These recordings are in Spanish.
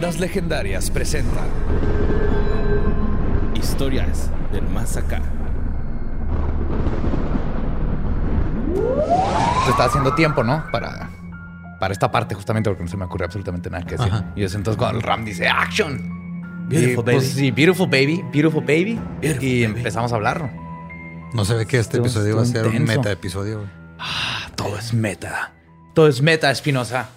Leyendas Legendarias presenta Historias del Más Acá. Se está haciendo tiempo, ¿no? Para, para esta parte, justamente porque no se me ocurre absolutamente nada que decir. Ajá. Y es entonces cuando el Ram dice ¡Action! Beautiful Y, pues, baby. sí, beautiful baby, beautiful baby. Beautiful y baby. empezamos a hablar. No se ve que este Estuvo- episodio va a ser un meta episodio. Ah, todo es meta. Todo es meta, Espinosa.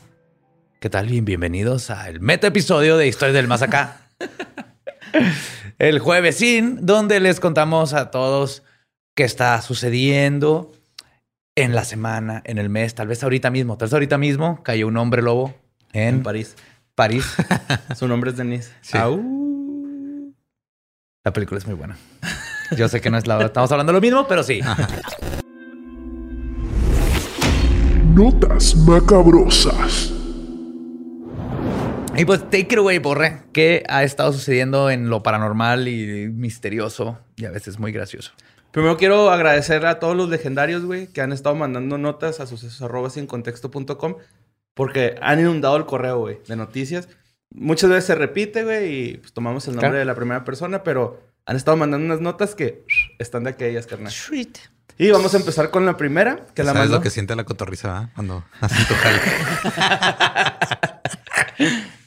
¿Qué tal? Bien, bienvenidos al meta episodio de Historias del Más Acá. el juevesín, donde les contamos a todos qué está sucediendo en la semana, en el mes, tal vez ahorita mismo. Tal vez ahorita mismo cayó un hombre lobo en, En París. París. Su nombre es Denise. Sí. Au. La película es muy buena. Yo sé que no es la estamos hablando de lo mismo, pero sí. Notas macabrosas. Y pues take it away, Borre. ¿Qué ha estado sucediendo en lo paranormal y misterioso y a veces muy gracioso? Primero quiero agradecer a todos los legendarios, güey, que han estado mandando notas a sucesos arroba sin contexto.com porque han inundado el correo, güey, de noticias. Muchas veces se repite, güey, y pues tomamos el nombre Claro. de la primera persona, pero han estado mandando unas notas que están de aquellas, carnal. Y vamos a empezar con la primera, que la ¿Sabes mandó. lo que siente la cotorriza ¿verdad? cuando hacen tu jale?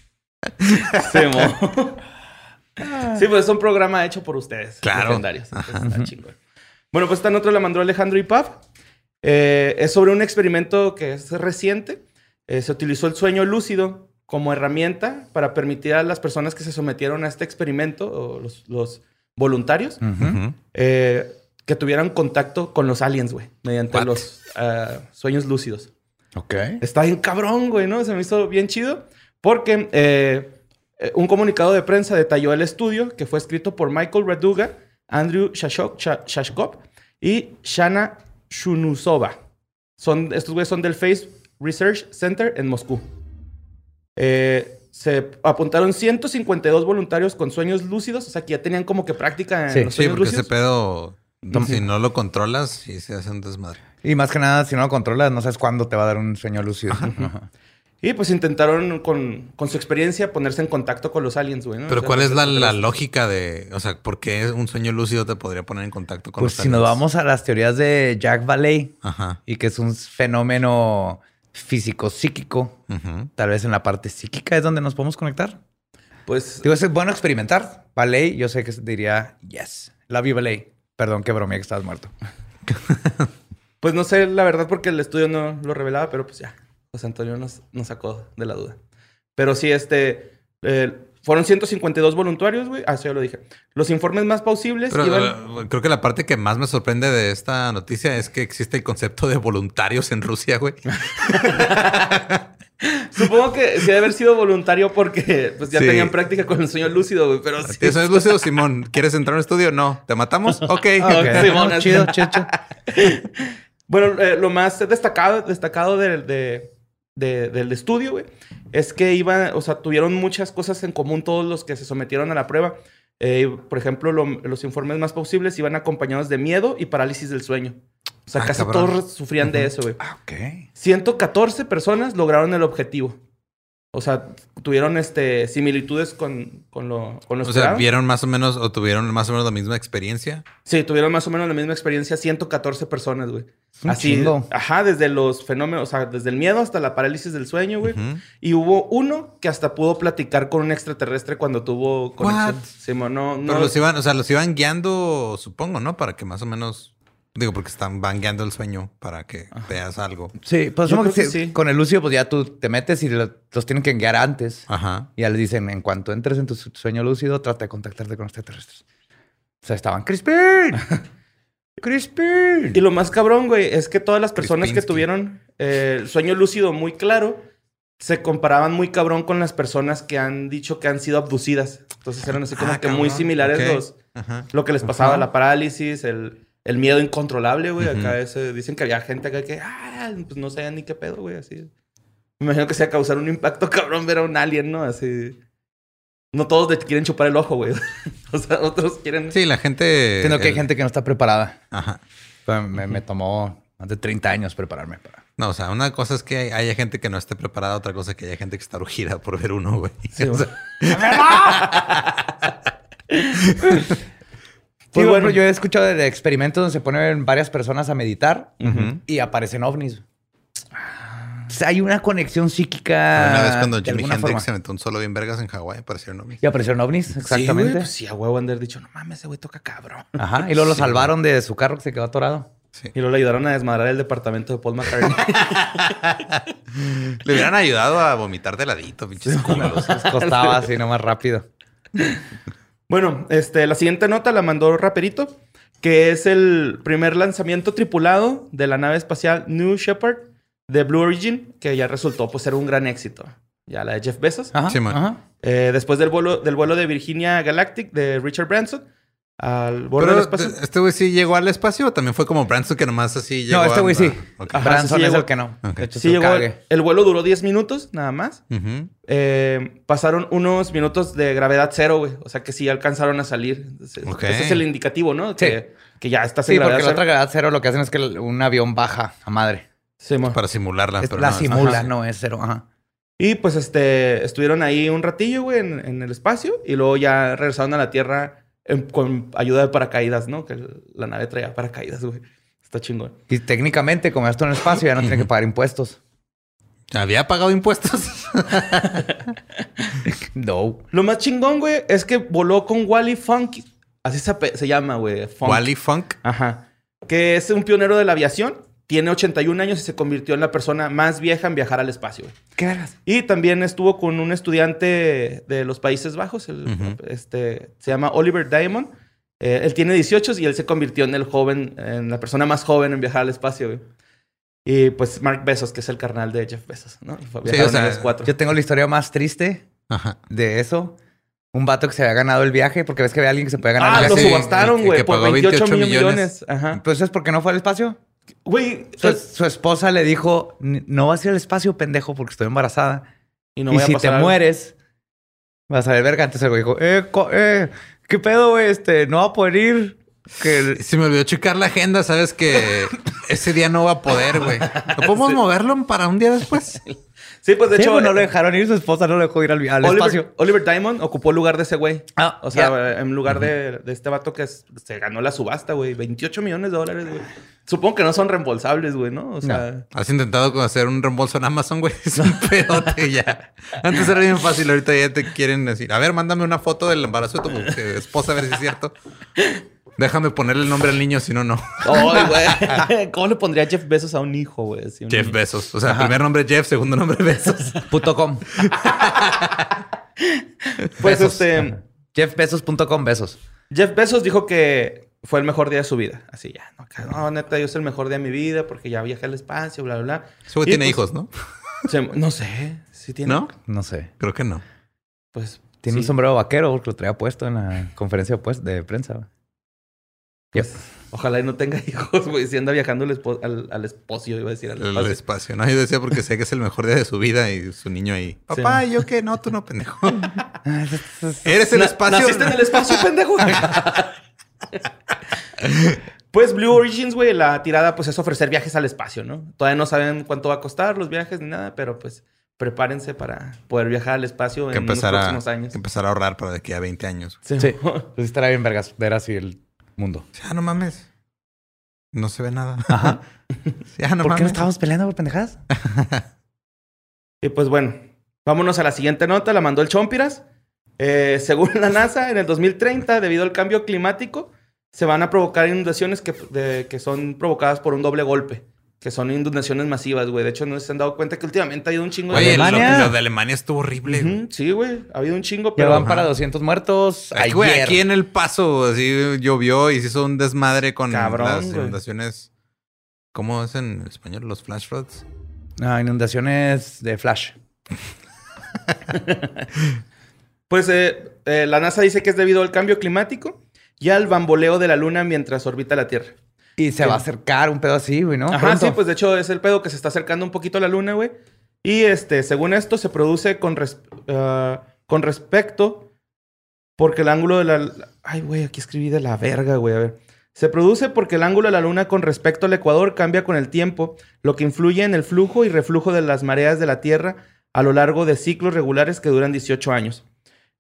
Sí, pues es un programa hecho por ustedes. Claro. Legendarios. Está chingón. Bueno, pues esta nota la mandó Alejandro Ipaf. Eh, es sobre un experimento que es reciente. Eh, se utilizó el sueño lúcido como herramienta para permitir a las personas que se sometieron a este experimento, o los, los voluntarios, eh, que tuvieran contacto con los aliens, güey, mediante What? los ah, sueños lúcidos. Ok. Está bien cabrón, güey, ¿no? Se me hizo bien chido. Porque eh, eh, un comunicado de prensa detalló el estudio que fue escrito por Michael Reduga, Andrew Shashok- Shashkov y Shana Shunusova. Son, estos güeyes son del Face Research Center en Moscú. Eh, se apuntaron 152 voluntarios con sueños lúcidos, o sea que ya tenían como que práctica en Sí, los Sí, porque ese pedo, si no lo controlas, sí se hace un desmadre. Y más que nada, si no lo controlas, no sabes cuándo te va a dar un sueño lúcido. Ajá. Y pues intentaron con, con su experiencia ponerse en contacto con los aliens, güey. ¿no? Pero O sea, ¿cuál es la, la lógica de, o sea, por qué un sueño lúcido te podría poner en contacto con Pues los si nos aliens? vamos a las teorías de Jack Valley Ajá. y que es un fenómeno físico-psíquico, tal vez en la parte psíquica es donde nos podemos conectar. Pues Digo, es bueno experimentar. Valley, yo sé que diría yes. Love you, Valley. Perdón que bromea que estabas muerto. Pues no sé la verdad porque el estudio no lo revelaba, pero pues ya. José Antonio nos, nos sacó de la duda. Pero sí, este. eh, fueron 152 voluntarios, güey. Ah, eso ya lo dije. Los informes más plausibles Pero iban. eh, creo que la parte que más me sorprende de esta noticia es que existe el concepto de voluntarios en Rusia, güey. Supongo que sí debe haber sido voluntario porque pues ya Sí. tenían práctica con el sueño lúcido, güey. Pero sí. ¿Eso es lúcido, Simón? ¿Quieres entrar a un estudio? No. ¿Te matamos? Ok. Ah, ok. Simón, chido, chido. Bueno, eh, lo más destacado, destacado del, de- de- del estudio, güey, es que iban, o sea, tuvieron muchas cosas en común todos los que se sometieron a la prueba. Eh, por ejemplo, lo- los informes más posibles iban acompañados de miedo y parálisis del sueño. O sea, Ah, casi cabrón. todos sufrían de eso, güey. Ah, ok. 114 personas lograron el objetivo. O sea, tuvieron este, similitudes con, con lo, con lo O sea. ¿vieron más o menos o tuvieron más o menos la misma experiencia? Sí, tuvieron más o menos la misma experiencia 114 personas, güey. Así, chingo. ajá, desde los fenómenos, o sea, desde el miedo hasta la parálisis del sueño, güey. Y hubo uno que hasta pudo platicar con un extraterrestre cuando tuvo conexión. No, no. Pero los iban, o sea, los iban guiando, supongo, ¿no? Para que más o menos. Digo, porque están van guiando el sueño para que veas algo. Sí, pues que creo que sí. con el lúcido, pues ya tú te metes y lo- los tienen que guiar antes. Ajá. Y ya les dicen, en cuanto entres en tu su- sueño lúcido, trata de contactarte con extraterrestres. O sea, estaban Crispin. Crispin. Y lo más cabrón, güey, es que todas las personas que tuvieron eh, el sueño lúcido muy claro se comparaban muy cabrón con las personas que han dicho que han sido abducidas. Entonces eran así como Ah, que muy similares los, Ajá. lo que les pasaba, la parálisis, el, el miedo incontrolable, güey. Ujú. Acá ese, dicen que había gente acá que, ah, pues no sabían ni qué pedo, güey, así. Me imagino que se va a causar un impacto cabrón ver a un alien, ¿no? Así. No todos le quieren chupar el ojo, güey. o sea, otros quieren. Sí, la gente. Entiendo que hay el- gente que no está preparada. Ajá. Pero Me, me tomó más de 30 años prepararme para. No, o sea, una cosa es que hay- haya gente que no esté preparada, otra cosa es que haya gente que está urgida por ver uno, güey. O sea, Sí, Pues bueno, bueno. yo he escuchado de experimentos donde se ponen varias personas a meditar y aparecen ovnis. O sea, hay una conexión psíquica. Una vez cuando Jimi Hendrix forma. se metió un solo bien vergas en Hawái, aparecieron ovnis. Y aparecieron ovnis, Sí, güey, exactamente. pues sí, a huevo han dicho, no mames, ese güey toca cabrón. Ajá. Y luego lo salvaron de su carro que se quedó atorado. Y luego le ayudaron a desmadrar el departamento de Paul McCartney. Le hubieran ayudado a vomitar de ladito, pinches. Les costaba así nomás rápido. Bueno, este, la siguiente nota la mandó Raperito, que es el primer lanzamiento tripulado de la nave espacial New Shepard de Blue Origin, que ya resultó pues ser un gran éxito. Ya la de Jeff Bezos. Ajá. Sí, man. ajá. Eh, después del vuelo, del vuelo de Virginia Galactic de Richard Branson al borde del Pero espacio. ¿este- güey sí llegó al espacio o también fue como Branson que nomás así llegó. No, este a- güey sí. Ajá, Branson sí, sí es llegó- el que no. Ok. De hecho, Sí, llegó, cague. el vuelo duró 10 minutos nada más. Eh, pasaron unos minutos de gravedad cero, güey. O sea que sí alcanzaron a salir. Ese, es el indicativo, ¿no? Que, que ya estás en Sí, porque la otra gravedad cero lo que hacen es que un avión baja a madre. Sí, mo. Para simularla. Es- pero la no, simula, ajá. no es cero. Ajá. Y pues este, estuvieron ahí un ratillo, güey, en, en el espacio. Y luego ya regresaron a la Tierra en- con ayuda de paracaídas, ¿no? Que la nave traía paracaídas, güey. Está chingón. Y técnicamente, como esto en el espacio, ya no tiene que pagar impuestos. ¿Había pagado impuestos? No. Lo más chingón, güey, es que voló con Wally Funk. Así se, se llama, güey. Funk. Wally Funk. Ajá. Que es un pionero de la aviación. Tiene 81 años y se convirtió en la persona más vieja en viajar al espacio. güey. ¿Qué vergas? Y también estuvo con un estudiante de los Países Bajos. el- Ujú. este, se llama Oliver Diamond. Eh, él tiene 18 y él se convirtió en el joven, en la persona más joven en viajar al espacio. güey. Y pues Mark Bezos, que es el carnal de Jeff Bezos, ¿no? Sí, o sea. Yo tengo la historia más triste Ajá. de eso. Un vato que se había ganado el viaje, porque ves que había alguien que se puede ganar Ah, el lo viaje. sí, subastaron, el que- güey, por pagó 28, 28 millones. millones. Ajá. Pues es porque no fue al espacio. Güey, Su, su esposa le dijo, "N- no vas a ir al espacio, pendejo, porque estoy embarazada. y no y voy a si te pasar algo". mueres, vas a ver verga. Entonces el güey dijo, eh, eh, ¿qué pedo, güey? Este, no va a poder ir. Que Se me olvidó checar la agenda, sabes que ese día no va a poder, güey. ¿No podemos moverlo para un día después? Sí, pues de Sí, hecho, pues, no lo eh, dejaron ir, su esposa no lo dejó ir al, al Oliver, espacio. Oliver Diamond ocupó el lugar de ese güey. Ah, O sea, en lugar de, de este vato que es- se ganó la subasta, güey. 28 millones de dólares, güey. Supongo que no son reembolsables, güey, ¿no? O sea, Has intentado hacer un reembolso en Amazon, güey. Es un pedote ya. Antes era bien fácil, ahorita ya te quieren decir, a ver, mándame una foto del embarazo de tu esposa a ver si es cierto. Déjame ponerle el nombre al niño, si no, no. ¡Ay, güey! ¿Cómo le pondría Jeff Bezos a un hijo, güey? Jeff niño. Bezos. O sea, primer nombre Jeff, segundo nombre Bezos. Punto com. Pues Besos. este... Jeffbezos.com, besos. Jeff Bezos dijo que fue el mejor día de su vida. Así ya. No, acá, no, neta, yo es el mejor día de mi vida porque ya viajé al espacio, bla, bla, bla. Ese güey tiene pues, hijos, ¿no? se- no sé. Si tiene. ¿No? No sé. Creo que no. Pues... Tiene sí. un sombrero vaquero porque lo traía puesto en la conferencia de prensa. Pues, ojalá y no tenga hijos, güey. Si anda viajando al, espo- al, al espocio, iba a decir al El espacio. espacio. No, yo decía porque sé que es el mejor día de su vida y su niño ahí. Papá, ¿y ¿yo qué? No, tú no, pendejo. Eres el Na- espacio. ¿Naciste en el espacio, pendejo? pues Blue Origins, güey, la tirada pues es ofrecer viajes al espacio, ¿no? Todavía no saben cuánto va a costar los viajes ni nada, pero pues prepárense para poder viajar al espacio que en los próximos años. que empezar a ahorrar para de aquí a 20 años. Sí. Sí. Pues estará bien vergas ver así el mundo. Ya, no mames. No se ve nada. Ajá. Ya, no ¿Por mames. qué no estábamos peleando por pendejadas? Y pues bueno, vámonos a la siguiente nota, la mandó el Chompiras. Eh, según la NASA, en el 2030, debido al cambio climático, se van a provocar inundaciones que, de- que son provocadas por un doble golpe. Que son inundaciones masivas, güey. De hecho, no se han dado cuenta que últimamente ha habido un chingo de... Oye, Alemania. lo de Alemania estuvo horrible. Sí, güey. Ha habido un chingo, Ya pero... van para 200 muertos. Aquí, güey, aquí en El Paso, así llovió y se hizo un desmadre con Cabrón, las güey. inundaciones. ¿Cómo es en español? Los flash floods. Ah, inundaciones de flash. Pues eh, eh, la NASA dice que es debido al cambio climático y al bamboleo de la Luna mientras orbita la Tierra. Y se va a acercar un pedo así, güey, ¿no? Ajá, Pronto. sí, pues de hecho es el pedo que se está acercando un poquito a la Luna, güey. Y este, según esto, se produce con, res- ah, con respecto. Porque el ángulo de la. Ay, güey, aquí escribí de la verga, güey. A ver. Se produce porque el ángulo de la Luna con respecto al Ecuador cambia con el tiempo, lo que influye en el flujo y reflujo de las mareas de la Tierra a lo largo de ciclos regulares que duran 18 años.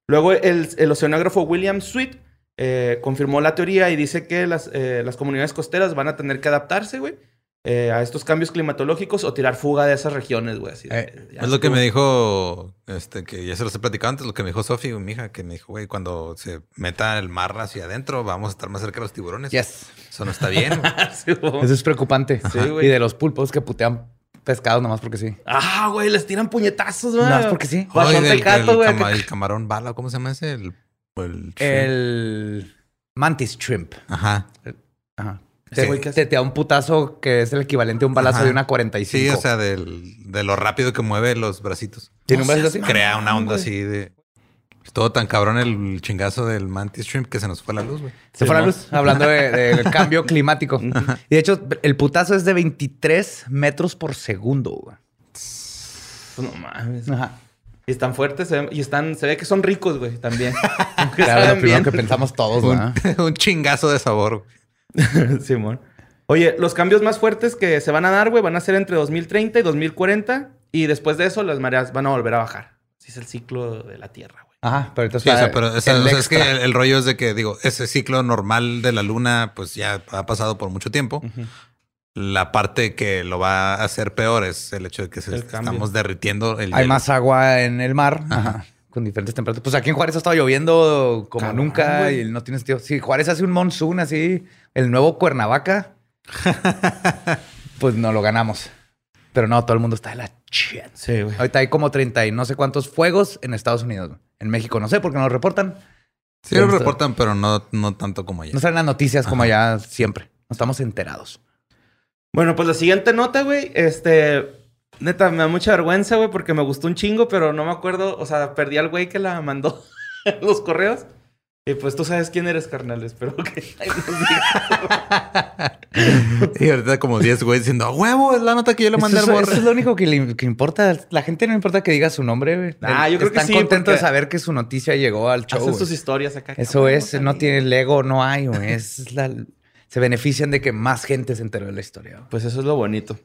Luego el, el oceanógrafo William Sweet eh, confirmó la teoría y dice que las, eh, las comunidades costeras van a tener que adaptarse, güey, eh, a estos cambios climatológicos o tirar fuga de esas regiones, güey. así Eh, Es lo que me dijo, este, que ya se los he platicado antes, lo que me dijo Sofi, mi hija, que me dijo, güey, cuando se meta el mar hacia adentro, vamos a estar más cerca de los tiburones. Yes. Eso no está bien. Sí. Eso es preocupante. Sí, güey. y de los pulpos que putean pescados nomás porque sí. Ah, güey, les tiran puñetazos, güey. Nada más porque sí. Oye, del- tecato, el, güey. cama- el camarón bala, ¿cómo se llama ese? El, el, El mantis shrimp. Ajá. Ajá. Ese Te, güey, ¿qué hace? te, te da un putazo que es el equivalente a un balazo Ajá. de una 45. Sí, o sea, del, de lo rápido que mueve los bracitos. ¿Tiene un brazo así? Crea una onda así de... Es todo tan cabrón el chingazo del mantis shrimp que se nos fue la luz, güey. Se fue la luz. Hablando de- del cambio climático. y de hecho, el putazo es de 23 metros por segundo. güey. Pues no mames. Ajá. Y están fuertes se ven- y están, se ve que son ricos, güey, también. Claro, lo primero bien. que pensamos todos, Un, un chingazo de sabor. güey. Simón. Oye, los cambios más fuertes que se van a dar, güey, van a ser entre 2030 y 2040. Y después de eso, las mareas van a volver a bajar. Así es el ciclo de la Tierra, güey. Ajá, pero entonces Sí, o sea, pero o sea, el o sea, es que el, el rollo es de que, digo, ese ciclo normal de la luna, pues ya ha pasado por mucho tiempo. La parte que lo va a hacer peor es el hecho de que se- estamos derritiendo el Hay hielo. más agua en el mar. Ajá. Con diferentes temperaturas. Pues aquí en Juárez ha estado lloviendo como nunca y no tiene sentido. Sí, Juárez hace un monsoon así, el nuevo Cuernavaca. pues no lo ganamos. Pero no, todo el mundo está de la shit. Sí, güey. Ahorita hay como 30 y no sé cuántos fuegos en Estados Unidos. En México no sé porque no lo reportan. Sí lo reportan, pero no, no tanto como allá. No salen las noticias como allá siempre. No estamos enterados. Bueno, pues la siguiente nota, güey, este... Neta, me da mucha vergüenza, güey, porque me gustó un chingo, pero no me acuerdo. O sea, perdí al güey que la mandó en los correos. Y pues tú sabes quién eres, carnales, pero que... Y ahorita como 10 güeyes diciendo, "A huevo, es la nota que yo le mandé al eso, es- borre. eso es lo único que, le, que importa. La gente no importa que diga su nombre. güey. Ah, yo creo que Están sí, contentos de saber que su noticia llegó al show. Hacen güey. sus historias acá. Eso es, no tiene Lego, no hay, güey. Es la, se benefician de que más gente se enteró de la historia. Pues eso es lo bonito.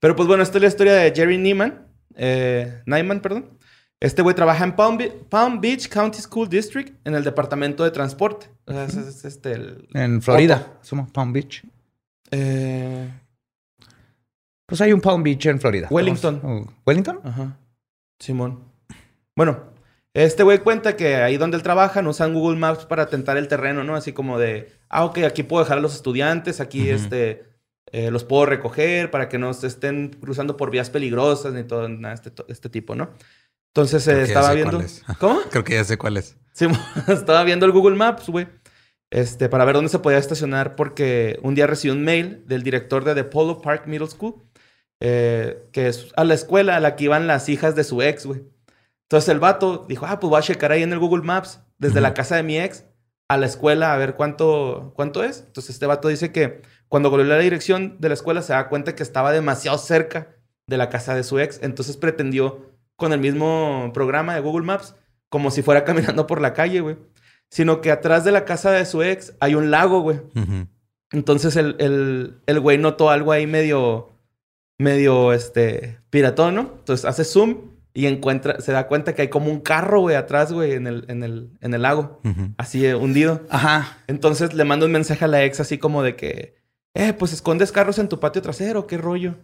Pero pues bueno, esta es la historia de Jerry Neiman. Eh, Nyman, perdón. Este güey trabaja en Palm, Be- Palm Beach County School District en el departamento de transporte. O sea, es, es este el... En Florida, somos Palm Beach. Eh, Pues hay un Palm Beach en Florida. Wellington. Oh, ¿Wellington? Ajá. Simón. Bueno, este güey cuenta que ahí donde él trabaja no usan Google Maps para tentar el terreno, ¿no? Así como de, ah, ok, aquí puedo dejar a los estudiantes, aquí este, eh, los puedo recoger para que no se estén cruzando por vías peligrosas ni todo nada este, este tipo, ¿no? Entonces eh, estaba viendo. es. ¿Cómo? Creo que ya sé cuál es. Sí, estaba viendo el Google Maps, güey. Este, para ver dónde se podía estacionar, porque un día recibí un mail del director de The Polo Park Middle School, eh, que es a la escuela a la que iban las hijas de su ex, güey. Entonces el vato dijo, ah, pues voy a checar ahí en el Google Maps, desde la casa de mi ex a la escuela, a ver cuánto, cuánto es. Entonces este vato dice que cuando googleó la dirección de la escuela se da cuenta que estaba demasiado cerca de la casa de su ex. Entonces pretendió con el mismo programa de Google Maps, como si fuera caminando por la calle, güey. Sino que atrás de la casa de su ex hay un lago, güey. Entonces el, el, el güey notó algo ahí medio, medio, este, piratón, ¿no? Entonces hace zoom y encuentra, se da cuenta que hay como un carro, güey, atrás, güey, en el, en el, en el lago. Así eh, hundido. Ajá. Entonces le manda un mensaje a la ex así como de que, eh, pues escondes carros en tu patio trasero, qué rollo.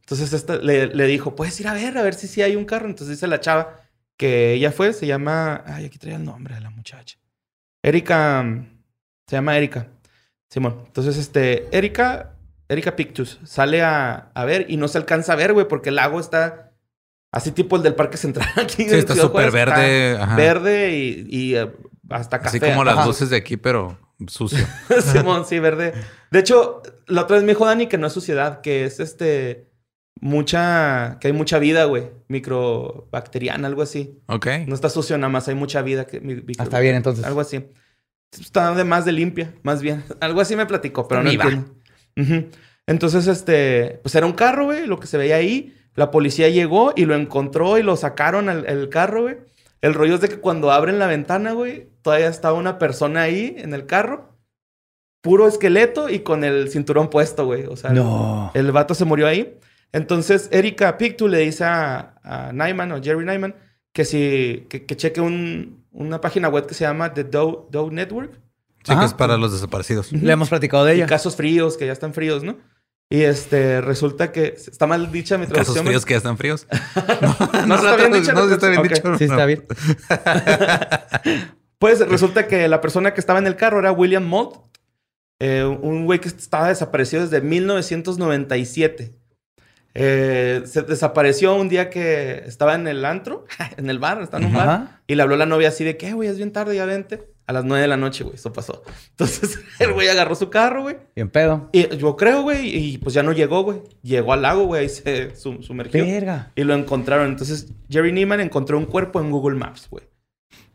Entonces esta, le, le dijo, puedes ir a ver, a ver si sí hay un carro. Entonces dice la chava que ella fue, se llama, ay, aquí traía el nombre de la muchacha. Erika, se llama Erika. Simón. Entonces, este, Erika Erika Pictus, sale a, a ver y no se alcanza a ver, güey, porque el lago está así tipo el del Parque Central aquí. Sí, está súper verde, está ajá. Verde y, y, eh, hasta café. Así como las Ajá. luces de aquí, pero sucio. Simón, sí, verde. De hecho, la otra vez me dijo Dani que no es suciedad, que es este. Mucha. que hay mucha vida, güey. Microbacteriana, algo así. Ok. No está sucio nada más, hay mucha vida. Que, mi- micro- Ah, está bien, entonces. Algo así. Está de más de limpia, más bien. Algo así me platicó, pero no entiendo. Entonces, este. Pues era un carro, güey, lo que se veía ahí. La policía llegó y lo encontró y lo sacaron al el carro, güey. El rollo es de que cuando abren la ventana, güey, todavía estaba una persona ahí en el carro. Puro esqueleto y con el cinturón puesto, güey. O sea, No. el vato se murió ahí. Entonces, Erika Pictu le dice a, a Nyman o Jerry Nyman que si que, que cheque un- una página web que se llama The Doe, Doe Network. Sí, Ajá. que es para los desaparecidos. Le hemos platicado de Y ella. casos fríos, que ya están fríos, ¿no? Y este, resulta que está mal dicha mi Casos traducción. fríos que ya están fríos. No, está bien dicho. No, está bien dicho. Sí, está bien. Pues resulta que la persona que estaba en el carro era William Mold, eh, un güey que estaba desaparecido desde 1997. Eh, se desapareció un día que estaba en el antro, en el bar, estaba en un bar, Ajá. y le habló la novia así de que, "Eh, güey, es bien tarde, ya vente. A las 9 de la noche, güey, eso pasó. Entonces el güey agarró su carro, güey, Bien pedo. y yo creo, güey, y pues ya no llegó, güey. Llegó al lago, güey, ahí se sum- sumergió. Verga. Y lo encontraron. Entonces Jerry Neiman encontró un cuerpo en Google Maps, güey.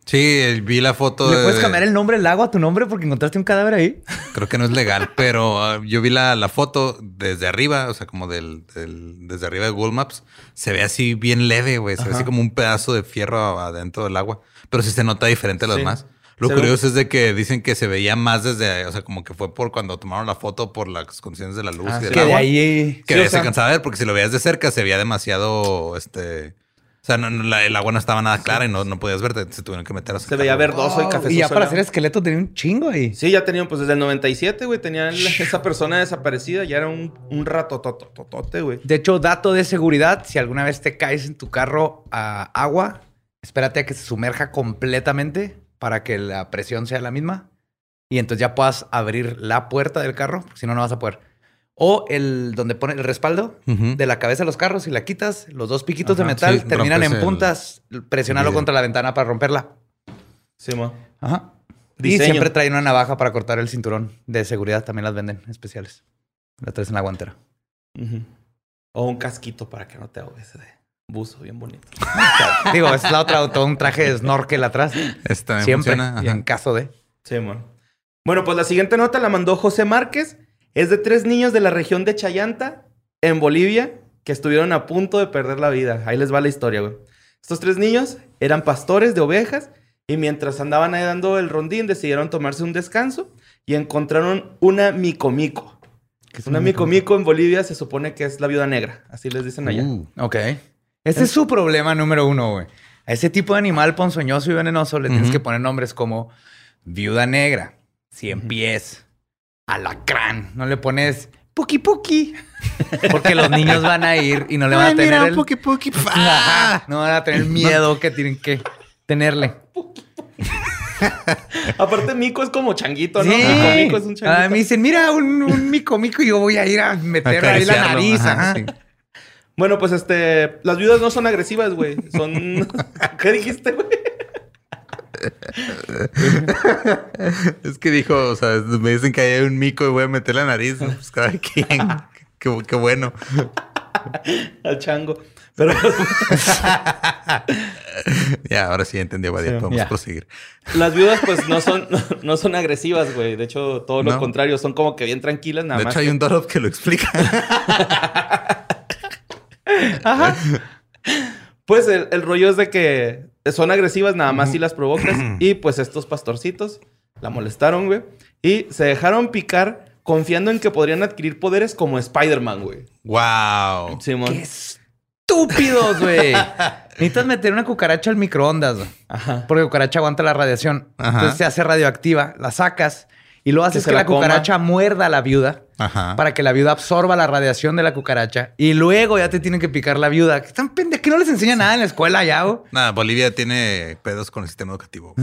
Sí, vi la foto ¿Le de... puedes cambiar el nombre del lago a tu nombre porque encontraste un cadáver ahí? Creo que no es legal, pero ah, yo vi la, la foto desde arriba, o sea, como del, del- desde arriba de Google Maps. Se ve así bien leve, güey. Se ve así como un pedazo de fierro adentro del agua, pero sí se nota diferente a los Sí. demás. Lo Se ve- curioso es de que dicen que se veía más desde, o sea, como que fue por cuando tomaron la foto por las condiciones de la luz Ah, y del. Que de agua. ahí... Que Sí, o se sea- alcanzaba a ver, porque si lo veías de cerca se veía demasiado, este... O sea, no- no, la- el agua no estaba nada clara y no, no podías verte. Se tuvieron que meter a Se veía verdoso y Wow. café Y ya para ser esqueleto tenía un chingo ahí. Sí, ya tenían, pues desde el 97, güey, tenían esa persona desaparecida. Ya era un, un rato tototote, güey. De hecho, dato de seguridad, si alguna vez te caes en tu carro a agua, espérate a que se sumerja completamente para que la presión sea la misma y entonces ya puedas abrir la puerta del carro, porque si no, no vas a poder. O el donde pone el respaldo de la cabeza de los carros, si la quitas, los dos piquitos Ajá, de metal sí, terminan en rompes el- puntas, presionarlo contra la ventana para romperla. Sí, mo. Ajá. Y Diseño. siempre traen una navaja para cortar el cinturón de seguridad, también las venden especiales. La traes en la guantera. O un casquito para que no te ahogues de buzo, bien bonito. Digo, es la otra, todo un traje de snorkel atrás. También Siempre. Y en caso de. Sí, mon. Bueno, pues la siguiente nota la mandó José Márquez. Es de tres niños de la región de Chayanta, en Bolivia, que estuvieron a punto de perder la vida. Ahí les va la historia, güey. Estos tres niños eran pastores de ovejas y mientras andaban ahí dando el rondín decidieron tomarse un descanso y encontraron una micomico. Una micomico en Bolivia se supone que es la viuda negra, así les dicen allá. Uh, Ok. Ese es su problema número uno, güey. A ese tipo de animal ponzoñoso y venenoso le tienes que poner nombres como viuda negra, cien pies, alacrán. No le pones puki puki. Porque los niños van a ir y no le van a tener el... Ajá. No van a tener miedo que tienen que tenerle. Aparte, mico es como changuito, ¿no? Sí. Micomico es un A changuito. mí dicen, mira, un, un mico mico y yo voy a ir a meter ahí la nariz. ajá, ajá. sí. Bueno, pues este, las viudas no son agresivas, güey. Son. ¿Qué dijiste, güey? Es que dijo, o sea, me dicen que hay un mico y voy a meter la nariz. Pues cada quien. qué, qué bueno. Al chango. Pero Ya, ahora sí entendí, Badia. Sí, Podemos ya. proseguir. las viudas, pues no son, no son agresivas, güey. De hecho, todo lo contrario, son como que bien tranquilas, nada de más. hecho, hay un Dorop que lo explica. Pues el, el rollo es de que son agresivas, nada más si las provocas. y pues estos pastorcitos la molestaron, güey. Y se dejaron picar confiando en que podrían adquirir poderes como Spider-Man, güey. wow. Simón. ¡Qué estúpidos, güey! Necesitas meter una cucaracha al microondas, güey. Ajá. Porque cucaracha aguanta la radiación. Ajá. Entonces se hace radioactiva, la sacas y luego haces que, la la, cucaracha muerda a la viuda Ajá. para que la viuda absorba la radiación de la cucaracha y luego ya te tienen que picar la viuda. Que están pendejos, que no les enseña nada en la escuela ya. Nada, Bolivia tiene pedos con el sistema educativo.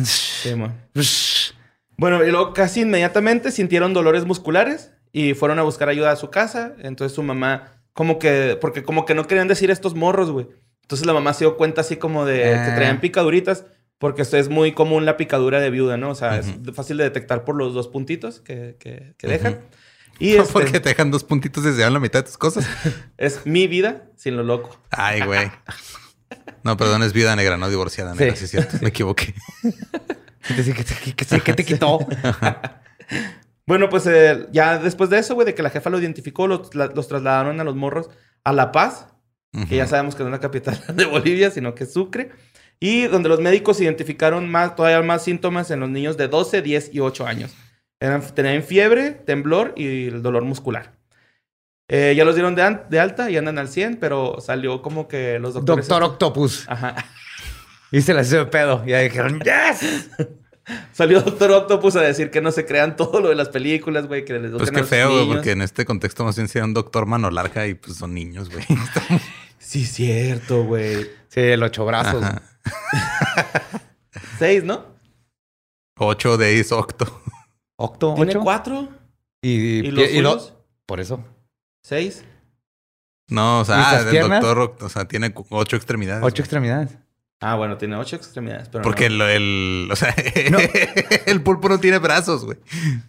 Bueno, y luego casi inmediatamente sintieron dolores musculares y fueron a buscar ayuda a su casa. Entonces su mamá, como que, porque como que no querían decir estos morros, güey. Entonces la mamá se dio cuenta así como de que Ah. traían picaduritas, porque es muy común la picadura de viuda, ¿no? O sea, es fácil de detectar por los dos puntitos que, que- que dejan. Y este, Porque te dejan dos puntitos desde la mitad de tus cosas. es mi vida sin lo loco. Ay, güey. No, perdón, es vida negra, no divorciada negra, Sí. sí, es cierto. Me equivoqué. ¿Qué te, quitó? Bueno, pues eh, ya después de eso, güey, de que la jefa lo identificó, los, la- los trasladaron a los morros a La Paz, que ya sabemos que no es la capital de Bolivia, sino que es Sucre. Y donde los médicos identificaron más, todavía más síntomas en los niños de 12, 10 y 8 años. Eran, tenían fiebre, temblor y el dolor muscular. Eh, ya los dieron de, alta y andan al 100, pero salió como que los doctores... Doctor Octopus. Ajá. Y se la hizo pedo. Y ahí dijeron, ¡Yes! Salió Doctor Octopus a decir que no se crean todo lo de las películas, güey, que les Pues qué feo, güey, porque en este contexto más bien sería un doctor mano larga y pues son niños, güey. Sí, cierto, güey. Sí, el ocho brazos. Seis, ¿no? Ocho de is octo. Octo, ¿Tiene ocho. cuatro? Y, ¿Y los y lo- suyos? Por eso. ¿Seis? No, o ¿Y sea, el piernas? doctor, Oct- o sea, tiene ocho extremidades. Ocho güey. extremidades. Ah, bueno, tiene ocho extremidades, pero Porque no. el, el- o sea, el pulpo no tiene brazos, güey.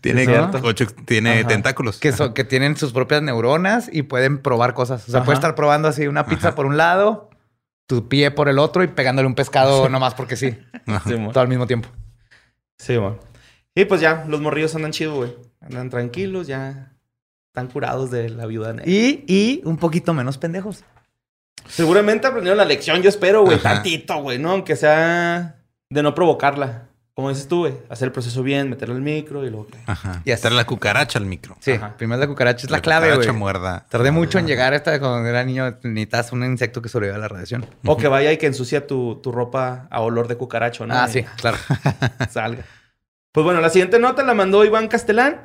Tiene ocho, tiene Ajá. tentáculos. Que, son, que tienen sus propias neuronas y pueden probar cosas. O sea, Ajá. puedes estar probando así una pizza Ajá. por un lado, tu pie por el otro y pegándole un pescado nomás porque sí. Todo al mismo tiempo. Sí, mo. Y pues ya, los morrillos andan chido, güey. Andan tranquilos, ya están curados de la viuda negra. Y, y un poquito menos pendejos. Seguramente aprendieron la lección, yo espero, güey. Tantito, güey, ¿no? Aunque sea de no provocarla. Como dices tú, güey. Hacer el proceso bien, meterle el micro y luego... que- Ajá. Y hacer la cucaracha al micro. Sí, Ajá. primero la cucaracha es la, clave, güey. cucaracha muerda. Tardé mucho en llegar a esta cuando era niño. Necesitas un insecto que sobreviva a la radiación. O que vaya y que ensucia tu, tu ropa a olor de cucaracho, ¿no? Ah, sí, claro. salga. Pues bueno, la siguiente nota la mandó Iván Castelán.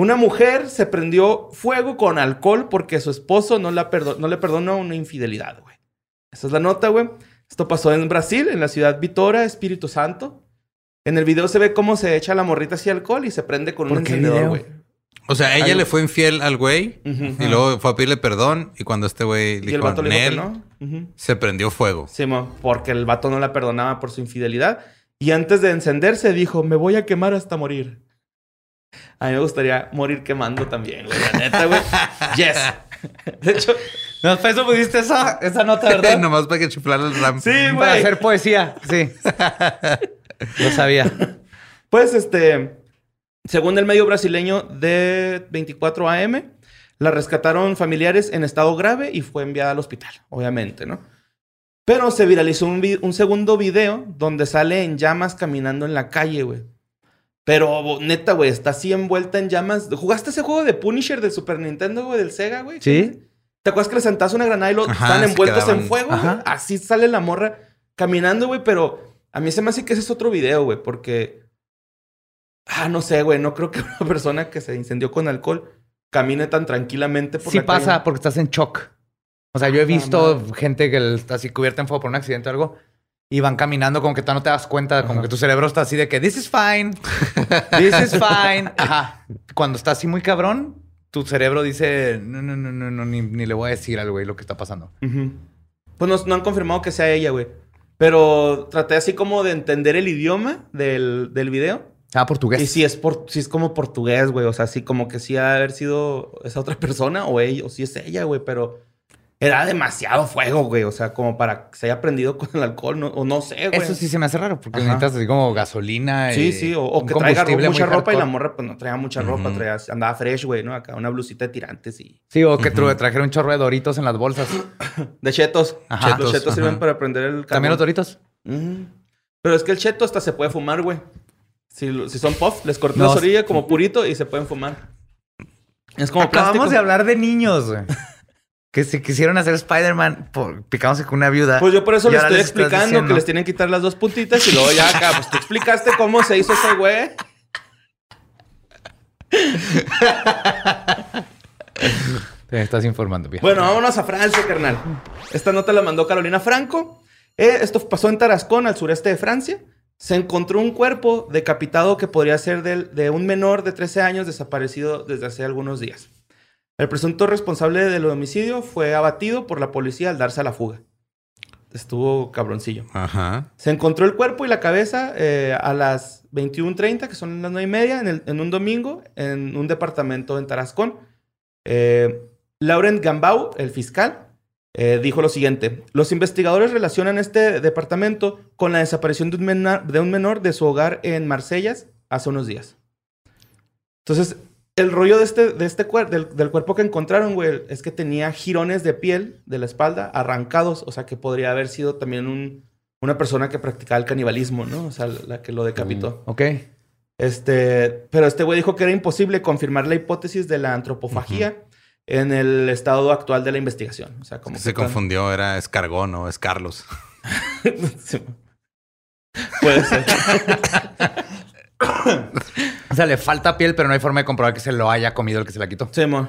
Una mujer se prendió fuego con alcohol porque su esposo no, la perdo- no le perdonó una infidelidad, güey. Esa es la nota, güey. Esto pasó en Brasil, en la ciudad Vitória, Espíritu Santo. En el video se ve cómo se echa la morrita así alcohol y se prende con un ¿Por qué encendedor, güey. O sea, ella le fue infiel al güey y luego fue a pedirle perdón y cuando este güey Y el dijo, vato le dijo que "Nel", no. Ujú. se prendió fuego. Sí, mo, porque el vato no la perdonaba por su infidelidad. Y antes de encenderse dijo, me voy a quemar hasta morir. A mí me gustaría morir quemando también, güey. La neta, güey. Yes. De hecho, No, para eso pusiste esa, esa nota, ¿verdad? Nomás para que chiflara el ram. sí, Para güey. hacer poesía, sí. Lo sabía. Pues, este, según el medio brasileño de 24 AM, la rescataron familiares en estado grave y fue enviada al hospital, obviamente, ¿no? Pero se viralizó un, vi- un segundo video donde sale en llamas caminando en la calle, güey. Pero neta, güey, está así envuelta en llamas. ¿Jugaste ese juego de Punisher del Super Nintendo, güey, del Sega, güey? Sí. ¿Te acuerdas que le sentas una granada y lo, Ajá, están envueltos en fuego? Así sale la morra caminando, güey, pero a mí se me hace que ese es otro video, güey, porque. Ah, no sé, güey, no creo que una persona que se incendió con alcohol camine tan tranquilamente por Sí la pasa calle. porque estás en shock. O sea, yo he Ah, visto gente que está así cubierta en fuego por un accidente o algo y van caminando como que tú no te das cuenta, como Ajá. que tu cerebro está así de que this is fine, this is fine. Ajá. Cuando está así muy cabrón, tu cerebro dice no, no, no, no, no ni, ni le voy a decir al güey lo que está pasando. Ujú. Pues no, no han confirmado que sea ella, güey. Pero traté así como de entender el idioma del, del video. Ah, portugués. Y si es, por, si es como portugués, güey. O sea, sí, como que sí ha haber sido esa otra persona o ella, o si es ella, güey. Pero era demasiado fuego, güey. O sea, como para que se haya prendido con el alcohol, no, o no sé, güey. Eso sí se me hace raro porque Ajá. necesitas así como gasolina Sí, y sí, o, o que traiga mucha ropa y la morra pues no traía mucha ropa, traía, andaba fresh, güey, ¿no? Acá una blusita de tirantes y Sí, o que tra- trajera un chorro de doritos en las bolsas. de chetos. Ajá. Los Chetos, chetos sirven para prender el También carbón. los doritos. Pero es que el cheto hasta se puede fumar, güey. Si, si son puff, les cortas No. las orillas como purito y se pueden fumar. Es como Acabamos plástico. de hablar de niños, güey. que se quisieron hacer Spider-Man picándose con una viuda. Pues yo por eso les estoy les explicando diciendo- que les tienen que quitar las dos puntitas y luego ya acá, pues tú explicaste cómo se hizo ese güey. Te estás informando bien. Bueno, vámonos a Francia, carnal. Esta nota la mandó Carolina Franco. Eh, esto pasó en Tarascón, al sureste de Francia. se encontró un cuerpo decapitado que podría ser del- de un menor de 13 años desaparecido desde hace algunos días. El presunto responsable del homicidio fue abatido por la policía al darse a la fuga. Estuvo cabroncillo. Ajá. Se encontró el cuerpo y la cabeza eh, a las 21.30, que son las 9 y media, en, el- en un domingo, en un departamento en Tarascón. Eh, Laurent Gambau, el fiscal, eh, dijo lo siguiente. Los investigadores relacionan este departamento con la desaparición de un, mena- de un menor de su hogar en Marsellas hace unos días. Entonces, el rollo de este, de este cuer- del, del cuerpo que encontraron, güey, es que tenía jirones de piel de la espalda arrancados. O sea, que podría haber sido también un, una persona que practicaba el canibalismo, ¿no? O sea, la que lo decapitó. Ok. Este, pero este güey dijo que era imposible confirmar la hipótesis de la antropofagía en el estado actual de la investigación. O sea, como Se que tan- confundió, era Escargón o es Carlos. Puede ser. O sea, le falta piel, pero no hay forma de comprobar que se lo haya comido el que se la quitó. Sí, mo.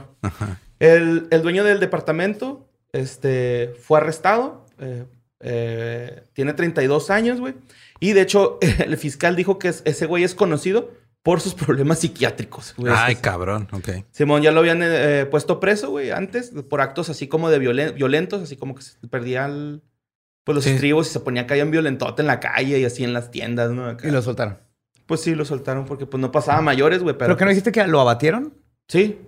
el, el dueño del departamento este, fue arrestado. eh, eh, tiene 32 años, güey. Y de hecho, el fiscal dijo que es- ese güey es conocido por sus problemas psiquiátricos. güey. Ay, cabrón. Ok. Simón ya lo habían eh, puesto preso, güey, antes, por actos así como de violen- violentos, así como que se perdía el- pues, los Sí. estribos y se ponía caían violentote en la calle y así en las tiendas, ¿no? Acá. Y lo soltaron. Pues sí, lo soltaron porque pues no pasaba mayores, güey, pero... ¿Pero que no pues, dijiste que lo abatieron? Sí,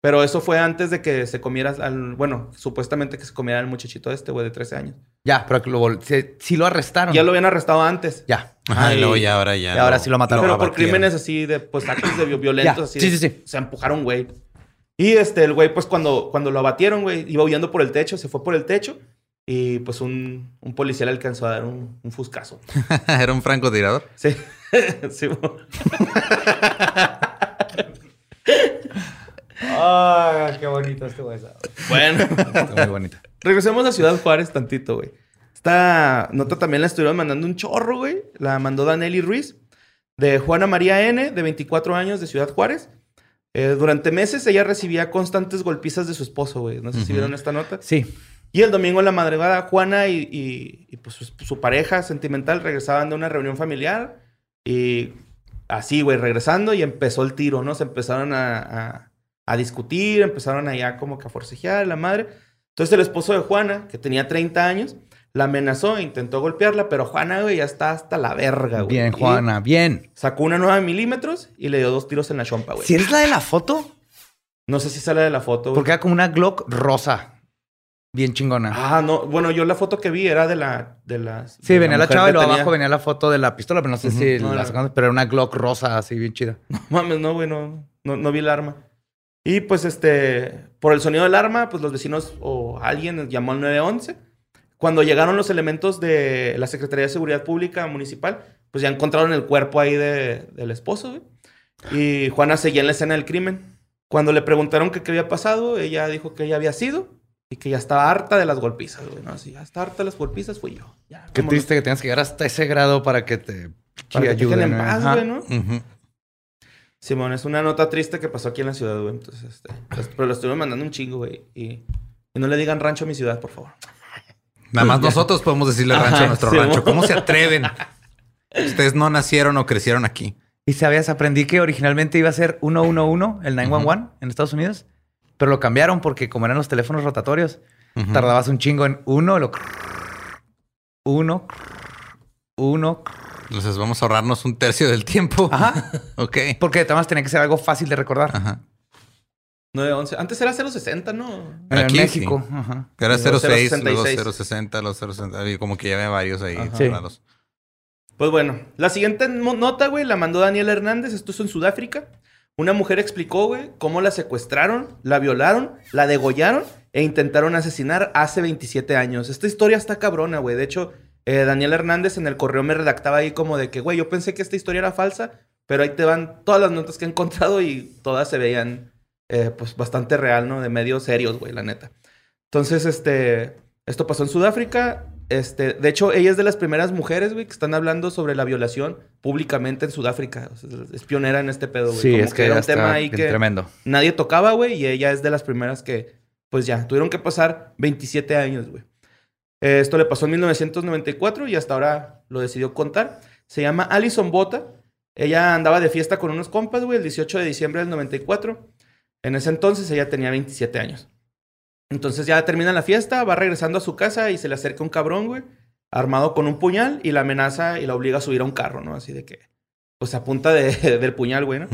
pero eso fue antes de que se comiera al... Bueno, supuestamente que se comiera el muchachito este, güey, de 13 años. Ya, pero que lo se- sí lo arrestaron. Ya lo habían arrestado antes. Ya. Ajá, y luego ya ahora ya. Y ahora sí lo mataron. pero por abatieron. crímenes así de, pues, actos de vi- violentos, Ya. así. Sí, sí, sí. Se empujaron, güey. Y este, el güey, pues, cuando, cuando lo abatieron, güey, iba huyendo por el techo, se fue por el techo. Y pues un, un policía le alcanzó a dar un, un fuscazo. Era un francotirador. Sí. sí. Ah, qué bonito este güey. Bueno. Está muy bonita. Regresemos a Ciudad Juárez tantito, güey. Esta nota también la estuvieron mandando un chorro, güey. La mandó Danelli Ruiz, de Juana María N., de 24 años, de Ciudad Juárez. Eh, durante meses ella recibía constantes golpizas de su esposo, güey. No sé si Ujú. vieron esta nota. Sí. Y el domingo en la madrugada, Juana y, y- y, pues, su, su pareja sentimental regresaban de una reunión familiar. Y así, güey, regresando y empezó el tiro, ¿no? Se empezaron a, a- a discutir, empezaron allá como que a forcejear la madre. Entonces el esposo de Juana, que tenía 30 años, la amenazó e intentó golpearla, pero Juana, güey, ya está hasta la verga, güey. Bien, Y Juana, bien. Sacó una 9 milímetros y le dio dos tiros en la chompa, güey. Si eres la de la foto, No sé si sale de la foto, güey. porque era como una Glock rosa. Bien chingona. Ah, no. Bueno, yo la foto que vi era de la... De las, sí, de venía la, chava y luego detenida. abajo venía la foto de la pistola, pero no sé si No, la no. sacaron, pero era una Glock rosa así bien chida. Mames, no, güey, no, no, no vi el arma. Y pues, este, por el sonido del arma, pues los vecinos o alguien llamó al 911. Cuando llegaron los elementos de la Secretaría de Seguridad Pública Municipal, pues ya encontraron el cuerpo ahí de- del esposo, güey. Y Juana seguía en la escena del crimen. Cuando le preguntaron que qué había pasado, ella dijo que ella había sido y que ya estaba harta de las golpizas, güey. ¿no? Así, ya está harta de las golpizas, fui yo. Ya, Qué vámonos. triste que tengas que llegar hasta ese grado para que te Para que te dejen en paz, güey, ¿no? Simón, es una nota triste que pasó aquí en la ciudad, güey. Entonces, este, pues, pero lo estuvieron mandando un chingo, güey. Y, y no le digan rancho a mi ciudad, por favor. Nada más nosotros podemos decirle rancho a nuestro Sí, rancho. mo. ¿Cómo se atreven? Ustedes no nacieron o crecieron aquí. Y sabías, aprendí que originalmente iba a ser 111, el 911 en Estados Unidos, pero lo cambiaron porque como eran los teléfonos rotatorios, tardabas un chingo en uno, lo uno, uno, Entonces vamos a ahorrarnos un tercio del tiempo. ajá, Ok. porque además tenía que ser algo fácil de recordar. Ajá. 911. Antes era 060, ¿no? En Aquí México, ajá. Era Los 06, 066. luego 060, los 060. y Como que ya había varios ahí. Sí. Pues bueno, la siguiente nota, güey, la mandó Daniel Hernández. Esto es en Sudáfrica. Una mujer explicó, güey, cómo la secuestraron, la violaron, la degollaron e intentaron asesinar hace 27 años. Esta historia está cabrona, güey. De hecho, eh, Daniel Hernández en el correo me redactaba ahí como de que, güey, yo pensé que esta historia era falsa, pero ahí te van todas las notas que he encontrado y todas se veían, eh, pues, bastante real, ¿no? De medios serios, güey, la neta. Entonces, este, esto pasó en Sudáfrica. Este, de hecho, ella es de las primeras mujeres, güey, que están hablando sobre la violación públicamente en Sudáfrica. O sea, es pionera en este pedo, güey. Sí, Como es que era ya un tema ahí que tremendo. nadie tocaba, güey, y ella es de las primeras que, pues ya, tuvieron que pasar 27 años, güey. Eh, esto le pasó en 1994 y hasta ahora lo decidió contar. Se llama Alison Bota. Ella andaba de fiesta con unos compas, güey, el 18 de diciembre del 94. En ese entonces ella tenía 27 años. Entonces ya termina la fiesta, va regresando a su casa y se le acerca un cabrón, güey, armado con un puñal y la amenaza y la obliga a subir a un carro, ¿no? Así de que, pues a punta de- del puñal, güey, ¿no?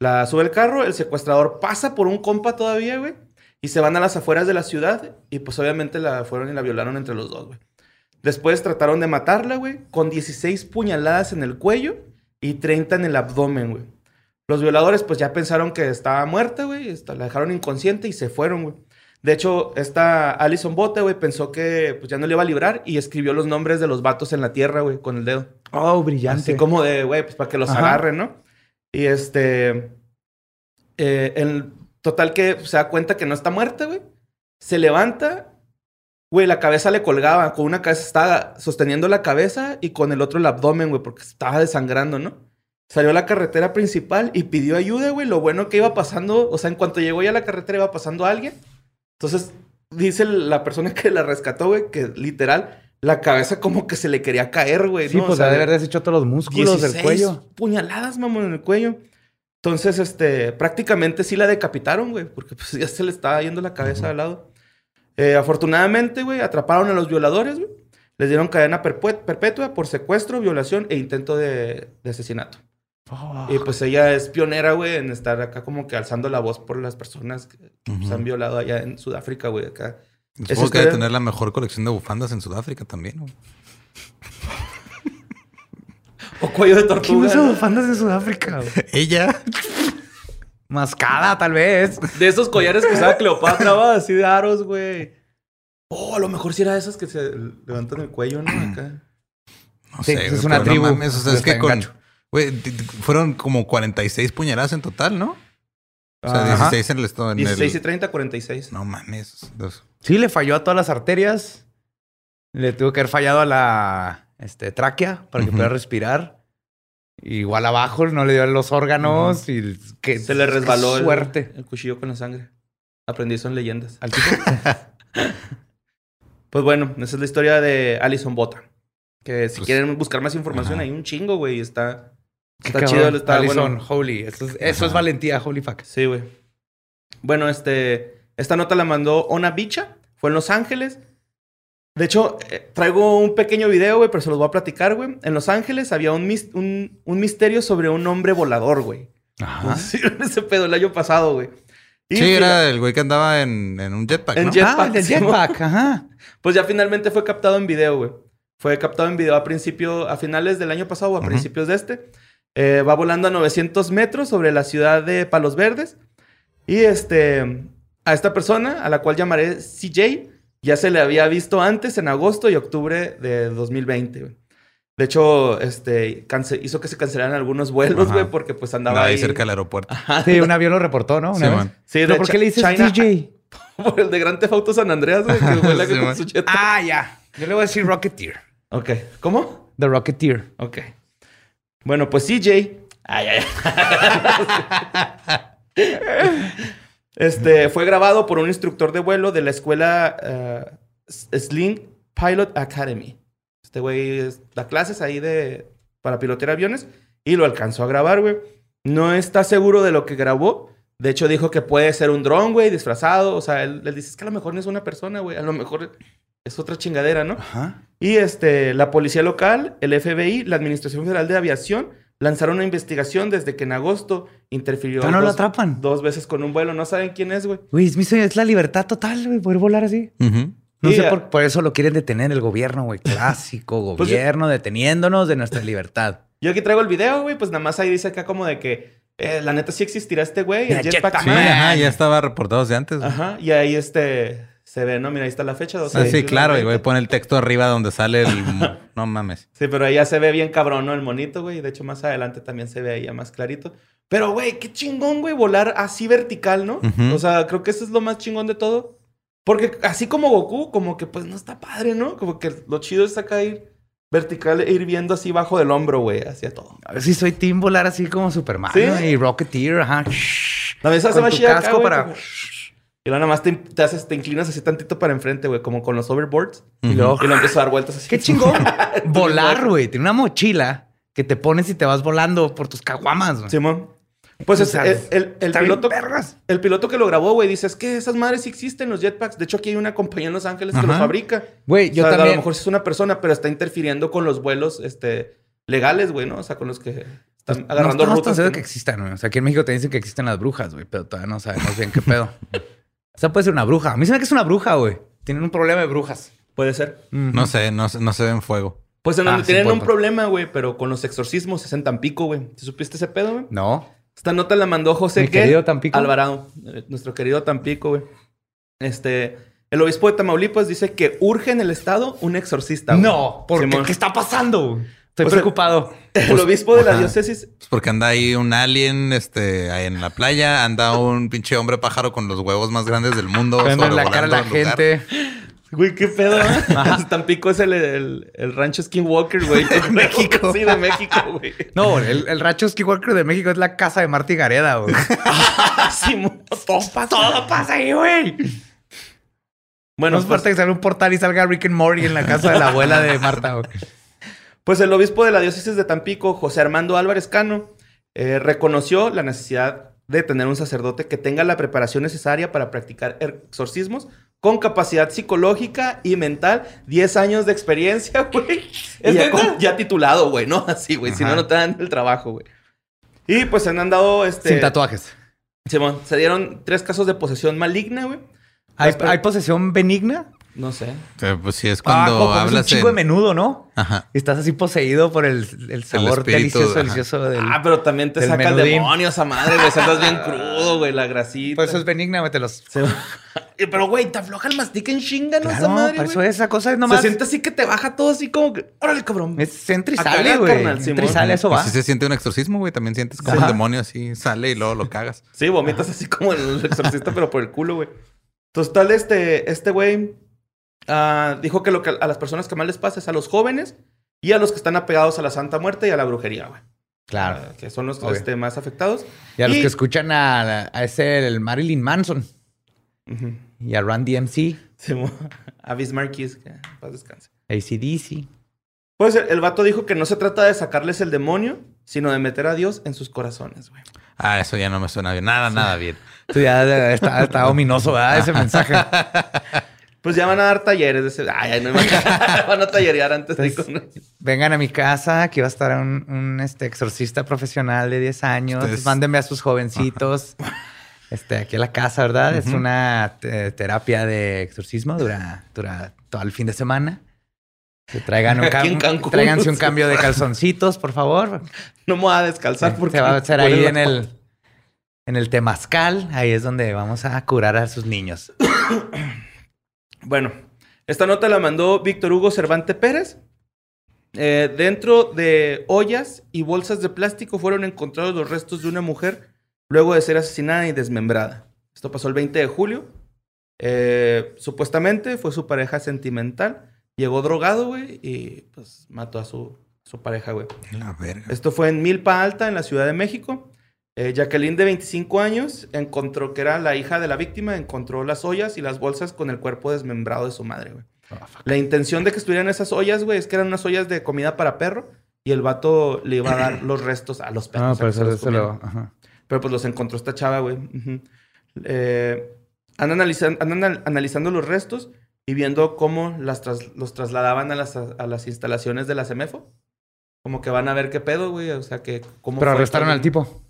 La sube el carro, el secuestrador pasa por un compa todavía, güey. Y se van a las afueras de la ciudad. Y pues obviamente la fueron y la violaron entre los dos, güey. Después trataron de matarla, güey. Con 16 puñaladas en el cuello y 30 en el abdomen, güey. Los violadores pues ya pensaron que estaba muerta, güey. La dejaron inconsciente y se fueron, güey. De hecho, esta Alison Bote, güey, pensó que pues ya no le iba a librar y escribió los nombres de los vatos en la tierra, güey, con el dedo. Oh, brillante. Así como de, güey, pues para que los Ajá. agarren, ¿no? Y este. eh, el total que se da cuenta que no está muerta, güey. Se levanta. Güey, la cabeza le colgaba. Con una cabeza estaba sosteniendo la cabeza y con el otro el abdomen, güey, porque estaba desangrando, ¿no? Salió a la carretera principal y pidió ayuda, güey. Lo bueno que iba pasando, o sea, en cuanto llegó ya a la carretera iba pasando alguien. Entonces, dice la persona que la rescató, güey, que literal, la cabeza como que se le quería caer, güey. Sí, ¿no? O pues sea, ha de haber deshecho todos los músculos 16 del cuello. puñaladas, mamón, en el cuello. Entonces, este, prácticamente sí la decapitaron, güey, porque pues ya se le estaba yendo la cabeza al lado. Eh, afortunadamente, güey, atraparon a los violadores, güey. Les dieron cadena perpetua por secuestro, violación e intento de, de asesinato. Y pues ella es pionera, güey, en estar acá como que alzando la voz por las personas que, que, pues, Ujú. han violado allá en Sudáfrica, güey, acá. Supongo que debe tener la mejor colección de bufandas en Sudáfrica también. güey. O cuello de ¿Quién tortuga. usa ¿no? bufandas en Sudáfrica? güey? Ella. Mascada, tal vez. De esos collares que usaba Cleopatra, va, así de aros, güey. Oh, a lo mejor sí era de esas que se levantan el cuello, ¿no? Acá. No Sí, sé, es una tribu. No mames, o sea, es que con. Güey, fueron como 46 puñaladas en total, ¿no? O sea, Ajá. 16 en el estado. En 16 y el... 30, 46. No mames. dos. Sí, le falló a todas las arterias. Le tuvo que haber fallado a la este, tráquea para que Ujú. pudiera respirar. Igual abajo no le dio a los órganos y que Se le resbaló el, cuchillo con la sangre. Aprendí eso en leyendas. Al tipo. Pues bueno, esa es la historia de Alison Bota. Que si Pues, quieren buscar más información, ajá. hay un chingo, güey. Está, Qué está cabrón. chido. Está Alison, bueno. holy. Eso es, eso es valentía, holy fuck. Sí, güey. Bueno, este. Esta nota la mandó Ona Bicha. Fue en Los Ángeles. De hecho, eh, traigo un pequeño video, güey, pero se los voy a platicar, güey. En Los Ángeles había un, mis- un, un misterio sobre un hombre volador, güey. Ajá. Sí, ese pedo el año pasado, güey. Y Sí, era el güey que andaba en, en un jetpack, En ¿no? jet- Ah, el Simón. jetpack, ajá. Pues ya finalmente fue captado en video, güey. Fue captado en video a principio, a finales del año pasado o a Ujú. principios de este. Eh, va volando a 900 metros sobre la ciudad de Palos Verdes. Y este, a esta persona, a la cual llamaré CJ, ya se le había visto antes en agosto y octubre de 2020, güey. De hecho, este, hizo que se cancelaran algunos vuelos, Ajá. güey, porque pues andaba ahí cerca del aeropuerto. Sí, un avión lo reportó, ¿no? Una Sí, vez. Sí, de ¿Pero por qué le dices China- DJ? Por el de Gran Theft Auto San Andreas, güey, que vuela Sí, con man. su jet. Ah, ya. Yo le voy a decir Rocketeer. Ok. ¿Cómo? The Rocketeer. Ok. Bueno, pues CJ. Ay, ay, este fue grabado por un instructor de vuelo de la escuela eh, Sling Pilot Academy. Este güey da clases ahí de para pilotear aviones y lo alcanzó a grabar, güey. No está seguro de lo que grabó. De hecho, dijo que puede ser un dron, güey, disfrazado. O sea, él, él dice, es que a lo mejor no es una persona, güey. A lo mejor es otra chingadera, ¿no? Ajá. Y este, la policía local, el FBI, la Administración Federal de Aviación lanzaron una investigación desde que en agosto interfirió no lo dos, atrapan. dos veces con un vuelo. No saben quién es, güey. Güey, es, mi sueño, es la libertad total, güey, poder volar así. Ujú. No Y, sé por, por eso lo quieren detener el gobierno, güey. Clásico Pues yo- gobierno deteniéndonos de nuestra libertad. Yo aquí traigo el video, güey, pues nada más ahí dice acá como de que eh, la neta sí existirá este güey, el Jetpack Sí, ajá, ya estaba reportado desde antes. güey. Ajá, y ahí este se ve, ¿no? Mira, ahí está la fecha. Ah, 12 de sí, claro, y 2020. güey pone el texto arriba donde sale el... no mames. Sí, pero ahí ya se ve bien cabrón, ¿no? El monito, güey. De hecho, más adelante también se ve ahí ya más clarito. Pero, güey, qué chingón, güey, volar así vertical, ¿no? O sea, creo que eso es lo más chingón de todo. Porque así como Goku, como que pues no está padre, ¿no? Como que lo chido es acá ir vertical e ir viendo así bajo del hombro, güey, hacia todo. A ver si soy team volar así como Superman Sí. ¿no? y Rocketeer, ajá. La mesa se va acá, casco güey, para- como- Y luego nada más te, te haces, te inclinas así tantito para enfrente, güey, como con los overboards. Y luego, Y lo empiezas a dar vueltas así. qué chingón. volar, güey. Tiene una mochila que te pones y te vas volando por tus caguamas. güey. Simón. Pues O es- el, el- el piloto, el piloto que lo grabó, güey, dice, es que esas madres sí existen, los jetpacks. De hecho, aquí hay una compañía en Los Ángeles que los fabrica. Güey, yo o sea, A también. lo mejor sí es una persona, pero está interfiriendo con los vuelos este, legales, güey, ¿no? O sea, con los que están agarrando no tan rutas. seguros que que no. existan, güey. O sea, aquí en México te dicen que existen las brujas, güey, pero todavía no sabemos bien qué pedo. o sea, puede ser una bruja. A mí se me que es una bruja, güey. Tienen un problema de brujas. Puede ser. No sé, no, se- no se ven fuego. Pues en Ah, donde sí, tienen un problema, güey, pero con los exorcismos es en Tampico, güey. ¿Te supiste ese pedo, güey? No. Esta nota la mandó José Mi ¿qué? querido Tampico. Alvarado, eh, nuestro querido Tampico, güey. Este, el obispo de Tamaulipas dice que urge en el estado un exorcista. güey. No, porque Simón. ¿qué está pasando? Estoy Pues el- preocupado. El obispo de la Ajá. diócesis Pues porque anda ahí un alien este, ahí en la playa, anda un pinche hombre pájaro con los huevos más grandes del mundo. En la cara a la gente. Güey, qué pedo, ¿eh? Tampico es el, el, el rancho Skinwalker, güey. De México. Sí, de México, güey. No, el, el Racho Skywalker de México es la casa de Marty Gareda, güey. Simón, todo pasa. Todo pasa ahí, güey. Bueno, No es pues, falta que salga un portal y salga Rick and Morty en la casa de la abuela de Marta, güey. Pues el obispo de la diócesis de Tampico, José Armando Álvarez Cano, eh, reconoció la necesidad de tener un sacerdote que tenga la preparación necesaria para practicar exorcismos con capacidad psicológica y mental, 10 años de experiencia, güey. ¿Es Y ya, ya titulado, güey, ¿no? Así, güey. Si no, no te dan el trabajo, güey. Y pues se han dado, este... Sin tatuajes. Simón, se dieron tres casos de posesión maligna, güey. ¿Hay, per- hay posesión benigna? No sé. Pues sí, es Ah, cuando hablas un chico de en- menudo, ¿no? Ajá. Y estás así poseído por el, el sabor espíritu, delicioso, ajá. delicioso del... Ah, pero también te saca el menudín. demonio esa madre, güey. Andas bien crudo, güey, la grasita. Por eso es benigna, güey, te los... Se- Pero, güey, te afloja el mastique en chinga, ¿no? esa Claro, madre, por eso güey. esa cosa es Se nomás... siente así que te baja todo así como que... Órale, cabrón. Es entra y sale, güey. Entra y sale, eso va. Así se siente un exorcismo, güey. También sientes como Ajá. el demonio así sale y luego lo cagas. Sí, vomitas así como el exorcista, pero por el culo, güey. Entonces, tal, este, este güey ah, dijo que lo que a las personas que más les pasa es a los jóvenes y a los que están apegados a la Santa Muerte y a la brujería, güey. Claro. Ah, que son los este, más afectados. Y a los Y- que escuchan a, a ese, el Marilyn Manson y a Randy MC, Sí, a Bismarck que paz descanse. ACDC. Pues el, el vato dijo que no se trata de sacarles el demonio, sino de meter a Dios en sus corazones, güey. Ah, eso ya no me suena bien. Nada, nada bien. Esto ya está, está ominoso, ¿verdad? Ese mensaje. Pues ya van a dar talleres de ese. Ay, ay, no me Van a tallerear antes de Entonces, con. Vengan a mi casa, aquí va a estar un, un, este, exorcista profesional de 10 años. Ustedes- Mándenme a sus jovencitos. Este, aquí a la casa, ¿verdad? Es una te- terapia de exorcismo, dura, dura todo el fin de semana. Que traigan un cambio. Cancún. Tráiganse un cambio de calzoncitos, por favor. No me voy a descalzar porque. Se va a hacer ahí en el, en el temazcal. Ahí es donde vamos a curar a sus niños. Bueno, esta nota la mandó Víctor Hugo Cervante Pérez. Eh, dentro de ollas y bolsas de plástico fueron encontrados los restos de una mujer luego de ser asesinada y desmembrada. Esto pasó el 20 de julio. Eh, supuestamente fue su pareja sentimental. Llegó drogado, güey, y pues mató a su, su pareja, güey. La verga. Esto fue en Milpa Alta, en la Ciudad de México. Eh, Jacqueline, de 25 años, encontró que era la hija de la víctima, encontró las ollas y las bolsas con el cuerpo desmembrado de su madre, güey. La intención de que estuvieran esas ollas, güey, es que eran unas ollas de comida para perro y el vato le iba a dar los restos a los perros. No, a que pero se eso, eso lo. ajá. Pero pues los encontró esta chava, güey. Eh, andan, analizan- andan al- analizando los restos y viendo cómo las tras- los trasladaban a las, a las instalaciones de la CEMEFO. Como que van a ver qué pedo, güey. O sea, que cómo Pero arrestaron al tipo.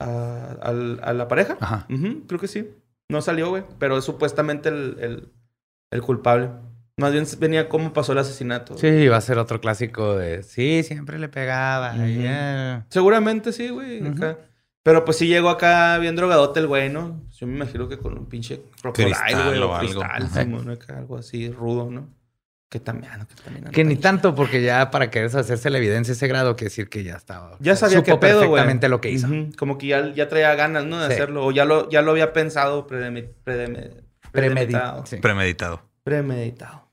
A, a la pareja. Ajá. Creo que sí. No salió, güey. Pero es supuestamente el, el- el culpable. Más bien venía cómo pasó el asesinato. Sí, va a ser otro clásico de. Sí, siempre le pegaba. Seguramente sí, güey. Pero pues sí llegó acá bien drogadote el güey, ¿no? Yo me imagino que con un pinche crocodile, güey. o O algo. cristal, Ajá. Simón, acá, algo así rudo, ¿no? Que también, no, que también Que ni tan- tanto, porque ya para querer hacerse la evidencia ese grado, que decir que ya estaba. Ya sabía supo qué pedo, perfectamente lo que hizo. Como que ya, ya traía ganas, ¿no? De Sí. hacerlo. O ya lo, ya lo había pensado premeditado. Premeditado. Sí. Premeditado. Premeditado.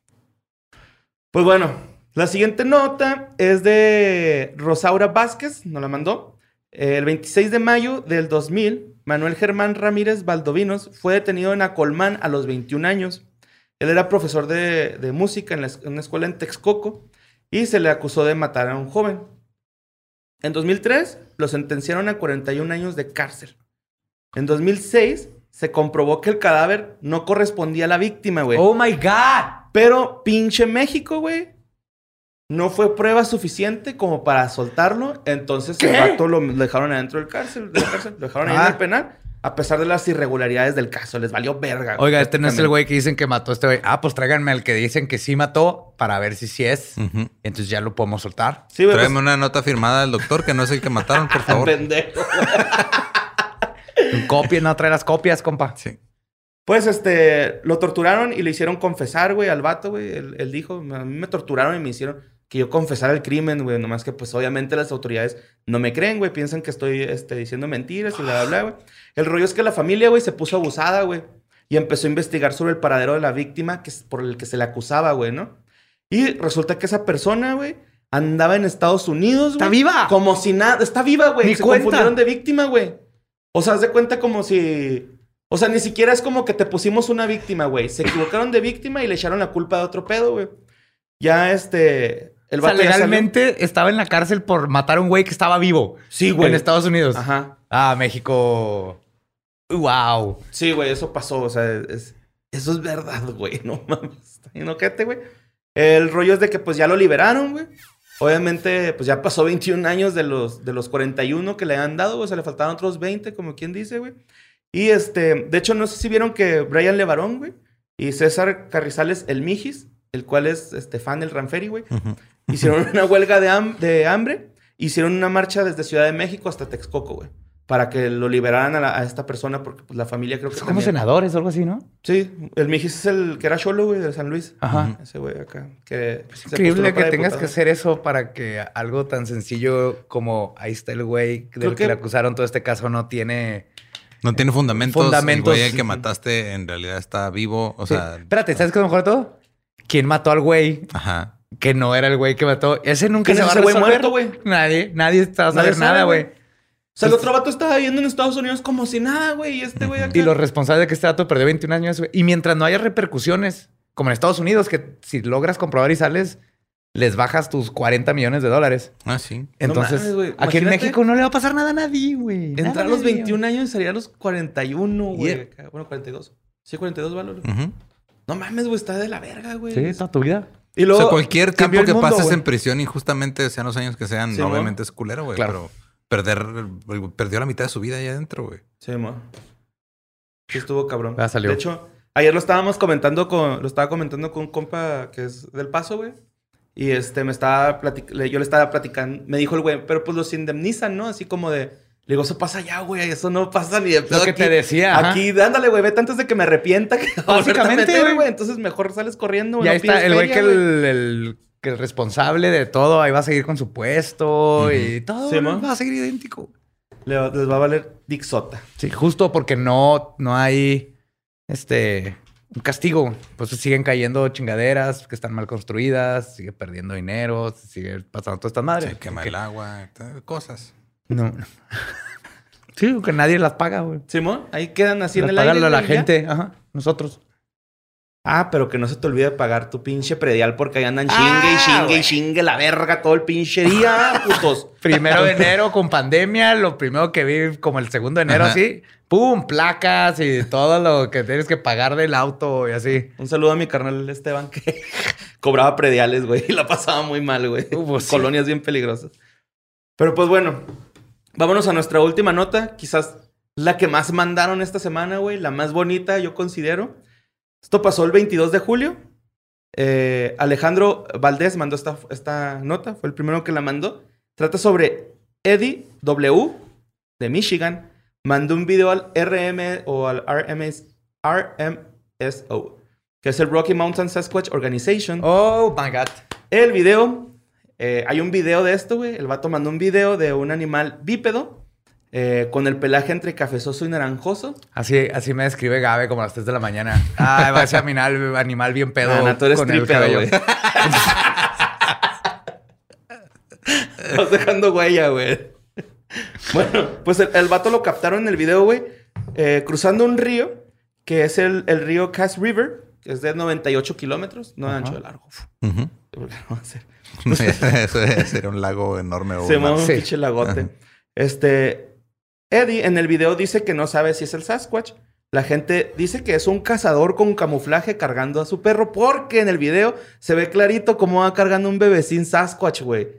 Pues bueno, la siguiente nota es de Rosaura Vázquez, nos la mandó. El 26 de mayo del 2000, Manuel Germán Ramírez Valdovinos fue detenido en Acolmán a los 21 años. Él era profesor de, de música en, la en una escuela en Texcoco y se le acusó de matar a un joven. En 2003 lo sentenciaron a 41 años de cárcel. En 2006 se comprobó que el cadáver no correspondía a la víctima, güey. Oh my God. Pero pinche México, güey. No fue prueba suficiente como para soltarlo. Entonces el vato lo dejaron adentro del cárcel. Lo dejaron ahí en Ah. el penal. A pesar de las irregularidades del caso. Les valió verga. güey, Oiga, este no es el güey que dicen que mató a este güey. Ah, pues tráiganme al que dicen que sí mató para ver si sí es. Entonces ya lo podemos soltar. Sí, güey. Tráeme Pues, una nota firmada del doctor que no es el que mataron, por favor. pendejo. Un copia, no trae las copias, compa. Sí. Pues este, lo torturaron y le hicieron confesar, güey, al vato, güey. Él, él dijo, a mí me torturaron y me hicieron que yo confesara el crimen, güey. Nomás que, pues, obviamente las autoridades no me creen, güey. Piensan que estoy este, diciendo mentiras y bla, bla, bla, güey. El rollo es que la familia, güey, se puso abusada, güey. Y empezó a investigar sobre el paradero de la víctima que es por el que se le acusaba, güey, ¿no? Y resulta que esa persona, güey, andaba en Estados Unidos, güey. ¡Está viva! Como si nada... Está viva, güey. Ni Se cuenta. confundieron de víctima, güey. O sea, haz de cuenta como si... O sea, ni siquiera es como que te pusimos una víctima, güey. Se equivocaron de víctima y le echaron la culpa de otro pedo, güey. Ya, este... El O sea, legalmente estaba en la cárcel por matar a un güey que estaba vivo. Sí, güey. En Estados Unidos. Ajá. Ah, México. Wow. Sí, güey, eso pasó. O sea, es- eso es verdad, güey. No mames. Bien ojete, güey. El rollo es de que pues ya lo liberaron, güey. Obviamente, pues ya pasó 21 años de los, de los 41 que le han dado, o sea, le faltaron otros 20, como quien dice, güey. Y este, de hecho, no sé si vieron que Brian Levarón, güey, y César Carrizales, el Mijis, el cual es este, fan del Ranferi, güey, hicieron una huelga de, ham- de hambre, hicieron una marcha desde Ciudad de México hasta Texcoco, güey, para que lo liberaran a, la- a esta persona, porque pues, la familia creo que Son como también- senadores o algo así, ¿no? Sí, el Mijis es el que era cholo, güey, de San Luis. Ajá. Ese güey acá. Que Es increíble que tengas que hacer eso para que algo tan sencillo como ahí está el güey del que... que- le acusaron todo este caso no tiene. No tiene fundamentos. Fundamentos. El güey que mataste en realidad está vivo. O Sí. sea, Espérate, ¿sabes qué es lo mejor de todo? ¿Quién mató al güey ajá. Que no era el güey que mató? Ese nunca ¿Quién se va a resolver. muerto, güey? Nadie, nadie está a saber sabe, nada, güey. O sea, el otro vato estaba viviendo en Estados Unidos como si nada, güey. Y este güey acá. Y los responsables de que este dato perdió 21 años, güey. Y mientras no haya repercusiones, como en Estados Unidos, que si logras comprobar y sales, les bajas tus 40 millones de dólares. Ah, sí. Entonces, mames, aquí en México no le va a pasar nada a nadie, güey. Entrar a los nadie, 21 años y salir a los 41, güey. Yeah. Bueno, 42. Sí, 42 valores. Ujú. No mames, güey. Está de la verga, güey. güey. Sí, toda tu vida. Y O sea, cualquier tiempo que mundo, pases en prisión injustamente, sean los años que sean, Sí, obviamente es culero, güey. Claro. Pero perder, perdió la mitad de su vida ahí adentro, güey. Sí, mo. Sí, estuvo cabrón. Ya salió. De hecho, ayer lo estábamos comentando con. Lo estaba comentando con un compa que es del paso, güey. Y este me estaba platic- le- yo le estaba platicando. Me dijo el güey, pero pues los indemnizan, ¿no? Así como de. Le digo, eso pasa ya, güey. Eso no pasa ni de pedo que aquí. te decía, ajá. Aquí, ándale, güey. Vete antes de que me arrepienta. Que Básicamente, meter, güey. Entonces mejor sales corriendo, Y güey. ahí no está el güey que el, el- que el responsable de todo ahí va a seguir con su puesto y todo Sí, güey, ¿no? va a seguir idéntico. Le va- les va a valer Dixota. Sí, justo porque no, no hay este un castigo. Pues siguen cayendo chingaderas que están mal construidas, sigue perdiendo dinero, sigue pasando todas estas madres. Se quema Que- el agua, cosas. No. sí, que nadie las paga, güey. Simón, ahí quedan así Las en el paga aire. la, la ya. gente, ajá, nosotros. Ah, pero que no se te olvide pagar tu pinche predial porque ahí andan chingue Ah, y chingue güey. y chingue la verga todo el pinche día, putos. Primero de enero con pandemia, lo primero que vi como el segundo de enero Ajá. así, pum, placas y todo lo que tienes que pagar del auto y así. Un saludo a mi carnal Esteban que cobraba prediales, güey, y la pasaba muy mal, güey. Uh, pues sí. Colonias bien peligrosas. Pero pues bueno, vámonos a nuestra última nota, quizás la que más mandaron esta semana, güey, la más bonita, yo considero. Esto pasó el 22 de julio. Eh, Alejandro Valdés mandó esta, esta nota, fue el primero que la mandó. Trata sobre Eddie W. de Michigan. Mandó un video al RM o al RMS, RMSO, que es el Rocky Mountain Sasquatch Organization. Oh my God. El video, eh, hay un video de esto, güey. El vato mandó un video de un animal bípedo eh, con el pelaje entre cafezoso y naranjoso. Así, así me describe Gabe como a las 3 de la mañana. Ah, va ese animal, animal bien pedo. No, tú eres con cabello. güey. Vas dejando huella, güey. Bueno, pues el, el vato lo captaron en el video, güey, eh, cruzando un río, que es el, el río Cass River, que es de 98 kilómetros, no de ancho de largo. Ujú. No va a ser. Eso sería un lago enorme. o Se llama un Sí. pinche lagote. Este. Eddie en el video dice que no sabe si es el Sasquatch. La gente dice que es un cazador con camuflaje cargando a su perro porque en el video se ve clarito cómo va cargando un bebecín Sasquatch, güey.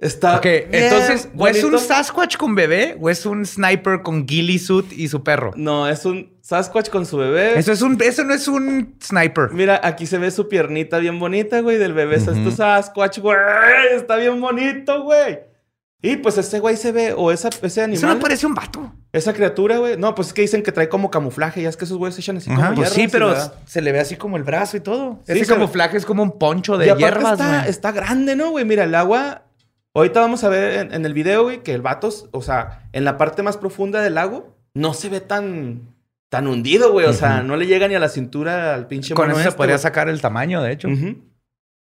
Está. Ok, bien entonces, ¿o es un. Sasquatch con bebé o es un sniper con ghillie suit y su perro? No, es un Sasquatch con su bebé. Eso, es un, eso no es un sniper. Mira, aquí se ve su piernita bien bonita, güey, del bebé. Es tu Sasquatch, güey. Está bien bonito, güey. Y pues ese güey se ve, o esa, ese animal, Eso no parece un vato. esa criatura, güey. No, pues es que dicen que trae como camuflaje. Ya es que esos güeyes se echan así como Pues hierbas sí, pero se le ve así como el brazo y todo. Sí, Ese ve- camuflaje es como un poncho de y hierbas, está, güey. está grande, ¿no, güey? Mira, el agua... Ahorita vamos a ver en, en el video, güey, que el vato, o sea, en la parte más profunda del lago, no se ve tan, tan hundido, güey. O sea, no le llega ni a la cintura al pinche Con eso se este, podría güey. sacar el tamaño, de hecho.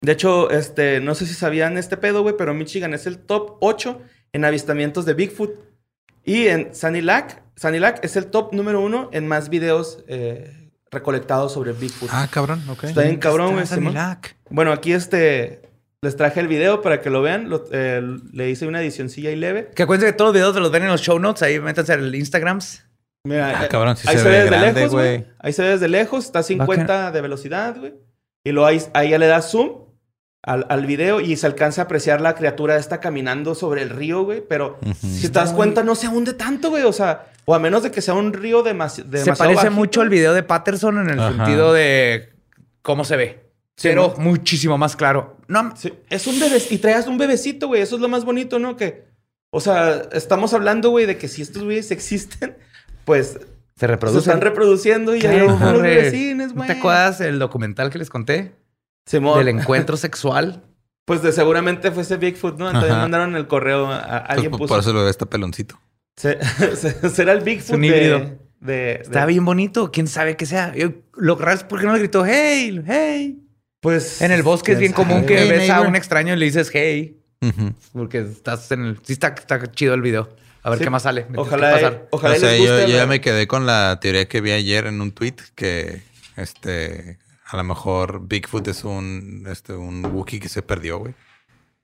De hecho, este, no sé si sabían este pedo, güey, pero Michigan es el top 8 en avistamientos de Bigfoot. Y en Sanilac, Sanilac es el top número uno en más videos eh, recolectados sobre Bigfoot. Ah, cabrón, ok. Está bien cabrón, güey. Sanilac. Bueno, aquí este, les traje el video para que lo vean. Lo- eh, le hice una edicioncilla y leve. Que acuérdense que todos los videos los ven en los show notes. Ahí métanse al Instagrams. Mira, Ah, eh, cabrón, sí ahí se se, ve ve desde grande, lejos, güey. Ahí se ve desde lejos, está a 50 de velocidad, güey. Y luego ahí, ahí ya le das zoom al, al video y se alcanza a apreciar la criatura esta caminando sobre el río, güey. Pero si te das cuenta, no se hunde tanto, güey. O sea, o a menos de que sea un río demasi- demasiado Se parece bajito, mucho al video de Patterson en el Ajá. sentido de cómo se ve. Pero muchísimo más claro. No, Sí, es un bebé y traes un bebecito, güey. Eso es lo más bonito, ¿no? Que, o sea, estamos hablando, güey, de que si estos güeyes existen, pues se se reproduce. están reproduciendo y hay Claro, unos ¿No güey. te acuerdas el documental que les conté? Simón, Del encuentro sexual. Pues de seguramente fue ese Bigfoot, ¿no? Entonces Ajá. mandaron el correo a, a- Pues, alguien por- puso. por eso lo ve está peloncito. Se- se- será el Bigfoot un de, híbrido. de, de- Está bien bonito. ¿Quién sabe qué sea? Yo- lo raro es porque no le gritó hey, hey. Pues En el bosque es bien común que Hey, ves a un extraño y le dices hey. Porque estás en el... Sí está, está chido el video. A ver Sí. qué más sale. ¿Qué Ojalá, pasa? ojalá o sea, les yo, guste. yo la- ya me quedé con la teoría que vi ayer en un tweet que este a lo mejor Bigfoot es un este un Wookiee que se perdió, güey.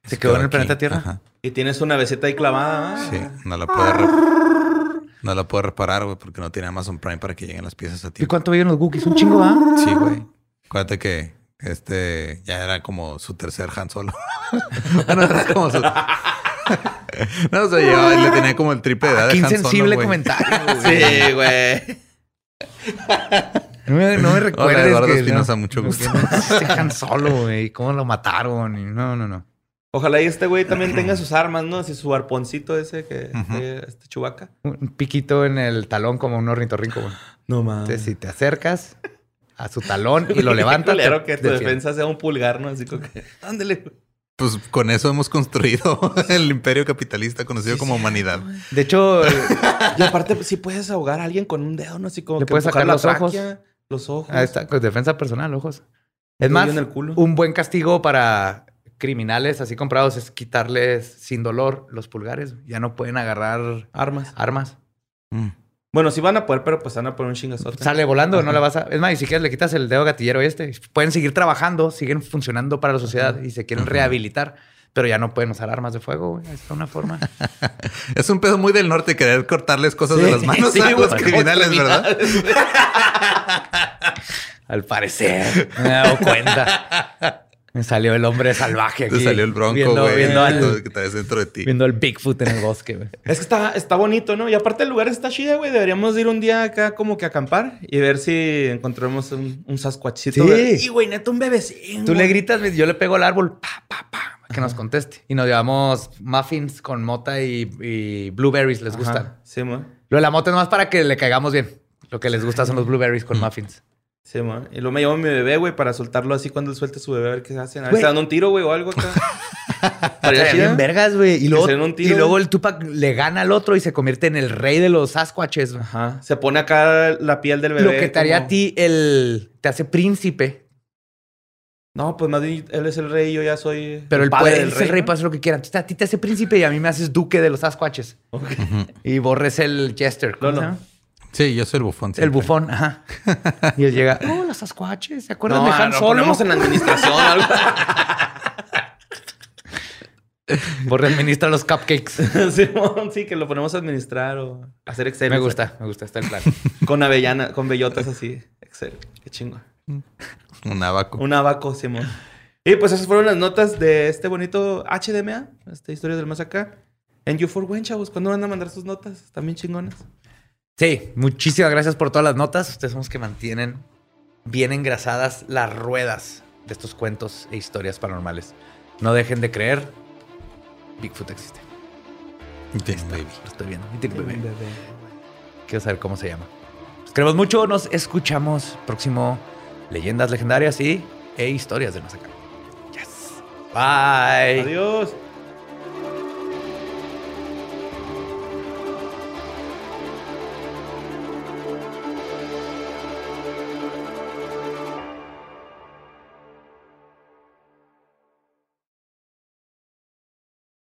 ¿Se quedó en el aquí. planeta Tierra? Ajá. Y tienes una beseta ahí clavada. ¿ah? Sí, no la puede re- no la puede reparar, güey, porque no tiene Amazon Prime para que lleguen las piezas a ¿Y tiempo. cuánto viven los Wookiees? Un chingo, ¿va? Sí, güey. Acuérdate que este ya era como su tercer Han Solo. bueno, era como su No, o sea, llevaba- le tenía como el triple de edad Qué Han insensible comentario. güey. Sí, güey. No me, no me Hola, recuerdes Eduardo que... Espinosa, no, mucho gusto. Se dejan solo, güey. ¿Cómo lo mataron? Y no, no, no. Ojalá y este güey también tenga sus armas, ¿no? Así su arponcito ese que este chubaca. Un piquito en el talón como un ornitorrinco, güey. No mames. Entonces, si te acercas a su talón y lo levantas... te Claro que tu defiende. defensa sea un pulgar, ¿no? Así como que. Ándale. Pues con eso hemos construido el imperio capitalista conocido como humanidad. De hecho, Y aparte, pues, sí puedes ahogar a alguien con un dedo, ¿no? Así como Le que puedes sacar la los ojos. tráquea, Los ojos. ahí está, con defensa personal, ojos. Es Un más, hoyo en el culo. un buen castigo para criminales así comprados es quitarles sin dolor los pulgares. Ya no pueden agarrar Armas. armas. Mm. Bueno, sí van a poder, pero pues van a poner un chingazote. Sale volando, no le vas a... Es más, y si quieres le quitas el dedo gatillero este. Pueden seguir trabajando, siguen funcionando para la sociedad y se quieren rehabilitar. Pero ya no pueden usar armas de fuego, güey. Está una forma. Es un pedo muy del norte querer cortarles cosas de las manos sí, a los güey, criminales, ¿verdad? Al parecer. Me he dado cuenta. Me salió el hombre salvaje aquí. Te salió el bronco, viendo, güey. Viendo al, Que traes dentro de ti. viendo al Bigfoot en el bosque, güey. Es que está, está bonito, ¿no? Y aparte el lugar está chido, güey. Deberíamos ir un día acá como que a acampar y ver si encontramos un, un sasquatchito. Sí. Y, güey, neta, un bebecín. Tú le güey. gritas, yo le pego al árbol, pa, pa, pa, que nos conteste. Y nos llevamos muffins con mota y, y blueberries, les Ajá. gustan. Sí, man. Lo de la mota es más para que le caigamos bien. Lo que les gusta son los blueberries con muffins. Sí, man. Y luego me llevo a mi bebé, güey, para soltarlo así cuando él suelte su bebé, a ver qué hacen. A ver si dan un tiro, güey, o algo acá. Estaría bien vergas, güey. Y, luego, se den un tiro, y luego güey. el Tupac le gana al otro y se convierte en el rey de los Sasquatches. Ajá. Se pone acá la piel del bebé. Lo que te haría como- a ti el... Te hace príncipe. No, pues más bien él es el rey y yo ya soy. Pero el padre puede, él es el rey ¿no? puede hacer lo que quiera. Entonces, a ti te hace príncipe y a mí me haces duque de los Sasquatches. Ok. Y borres el jester. ¿cómo No, se no. Sí, yo soy el bufón. El bufón, ajá. Y él llega, oh, los Sasquatches, ¿se acuerdan No, de Han lo Solo? ponemos en administración o algo. Borre administra los cupcakes. Simón, sí, que lo ponemos a administrar o hacer Excel. Me gusta, me gusta, está el plan. Con avellana, con bellotas así. Excel. Qué chingo. Un abaco. Un abaco, Simón. Y pues esas fueron las notas de este bonito HDMA, esta historia del más acá. En You for When, chavos, ¿cuándo van a mandar sus notas? Están bien chingonas. Sí, muchísimas gracias por todas las notas. Ustedes son los que mantienen bien engrasadas las ruedas de estos cuentos e historias paranormales. No dejen de creer. Bigfoot existe. Bien, baby. Lo estoy viendo. Y tiene bebé. Quiero saber cómo se llama. Los queremos mucho. Nos escuchamos próximo Leyendas Legendarias y e Historias Más Acá. Yes. Bye. Adiós.